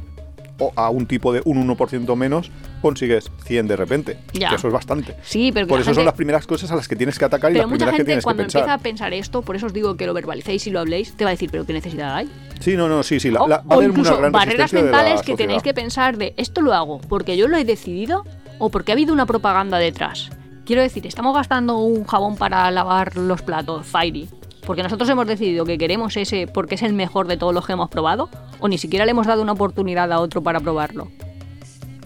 a, un tipo de un 1% menos, consigues 100 de repente. Ya. Que eso es bastante. Sí, pero que Por eso son las primeras cosas a las que tienes que atacar y Pero las mucha primeras que gente tienes que cuando pensar. empieza a pensar esto, por eso os digo que lo verbalicéis y lo habléis, te va a decir, pero ¿qué necesidad hay? Sí, no, no, sí, sí. La, o la- va a haber una incluso gran barreras mentales que tenéis que pensar de, ¿esto lo hago porque yo lo he decidido o porque ha habido una propaganda detrás? Quiero decir, estamos gastando un jabón para lavar los platos, Fairy, porque nosotros hemos decidido que queremos ese porque es el mejor de todos los que hemos probado, o ni siquiera le hemos dado una oportunidad a otro para probarlo.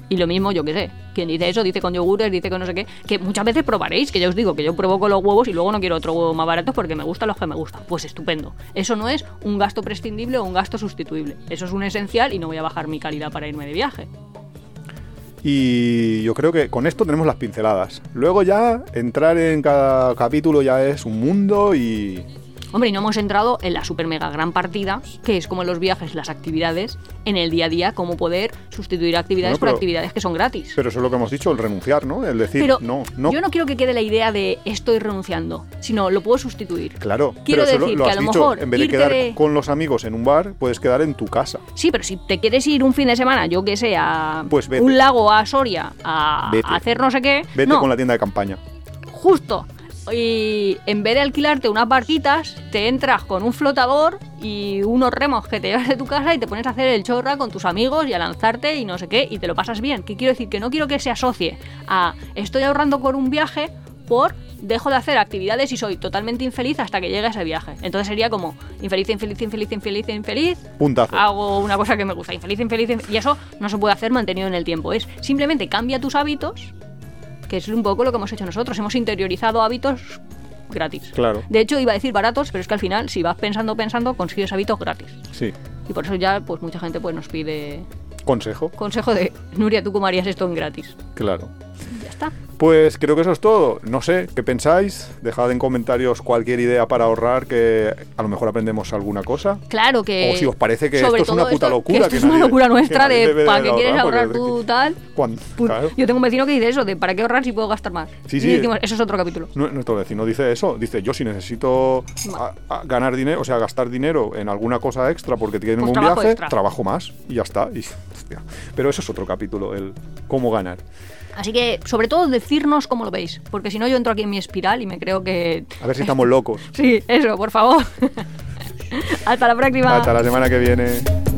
Y lo mismo, yo qué sé, quien dice eso, dice con yogures, dice con no sé qué, que muchas veces probaréis, que ya os digo, que yo pruebo con los huevos y luego no quiero otro huevo más barato porque me gustan los que me gustan. Pues estupendo. Eso no es un gasto prescindible o un gasto sustituible. Eso es un esencial y no voy a bajar mi calidad para irme de viaje. Y yo creo que con esto tenemos las pinceladas. Luego ya entrar en cada capítulo ya es un mundo y... Hombre, y no hemos entrado en la super mega gran partida, que es como los viajes, las actividades, en el día a día, cómo poder sustituir actividades Bueno, por actividades que son gratis. Pero eso es lo que hemos dicho, el renunciar, ¿no? El decir, Pero no, no. yo no quiero que quede la idea de estoy renunciando, sino lo puedo sustituir. Claro, Quiero pero lo- decir lo, que has a lo dicho, mejor en vez de quedar de- con los amigos en un bar, puedes quedar en tu casa. Sí, pero si te quieres ir un fin de semana, yo que sé, a Pues un lago, a Soria, a hacer no sé qué, Vete no, con la tienda de campaña. justo. Y en vez de alquilarte unas barquitas, te entras con un flotador y unos remos que te llevas de tu casa y te pones a hacer el chorra con tus amigos y a lanzarte y no sé qué, y te lo pasas bien. ¿Qué quiero decir? Que no quiero que se asocie a estoy ahorrando por un viaje por dejo de hacer actividades y soy totalmente infeliz hasta que llegue ese viaje. Entonces sería como infeliz, infeliz, infeliz, infeliz, infeliz, Puntazo. hago una cosa que me gusta, infeliz, infeliz, infeliz, y eso no se puede hacer mantenido en el tiempo. Es simplemente cambia tus hábitos, que es un poco lo que hemos hecho nosotros. Hemos interiorizado hábitos gratis. Claro. De hecho, iba a decir baratos, pero es que al final, si vas pensando, pensando, consigues hábitos gratis. Sí. Y por eso ya, pues mucha gente pues nos pide Consejo. consejo de Nuria, ¿tú cómo harías esto en gratis? Claro. Ya está. Pues creo que eso es todo. No sé, ¿qué pensáis? Dejad en comentarios cualquier idea para ahorrar que a lo mejor aprendemos alguna cosa. Claro que. O si os parece que esto es una puta esto- locura, Que esto que es una locura nuestra de de para qué quieres ahorrar, tú tal. Claro. Yo tengo un vecino que dice eso, de para qué ahorrar si puedo gastar más. Sí, Y sí. decimos, eso es otro capítulo. Nu- Nuestro vecino dice eso, dice yo si necesito a- a ganar dinero, o sea, gastar dinero en alguna cosa extra porque tiene Pues un trabajo viaje, extra. trabajo más y ya está. Y, hostia. Pero eso es otro capítulo, el cómo ganar. Así que, sobre todo, decirnos cómo lo veis. Porque si no, yo entro aquí en mi espiral y me creo que. A ver si estamos locos. Sí, eso, por favor. Hasta la próxima. Hasta la semana que viene.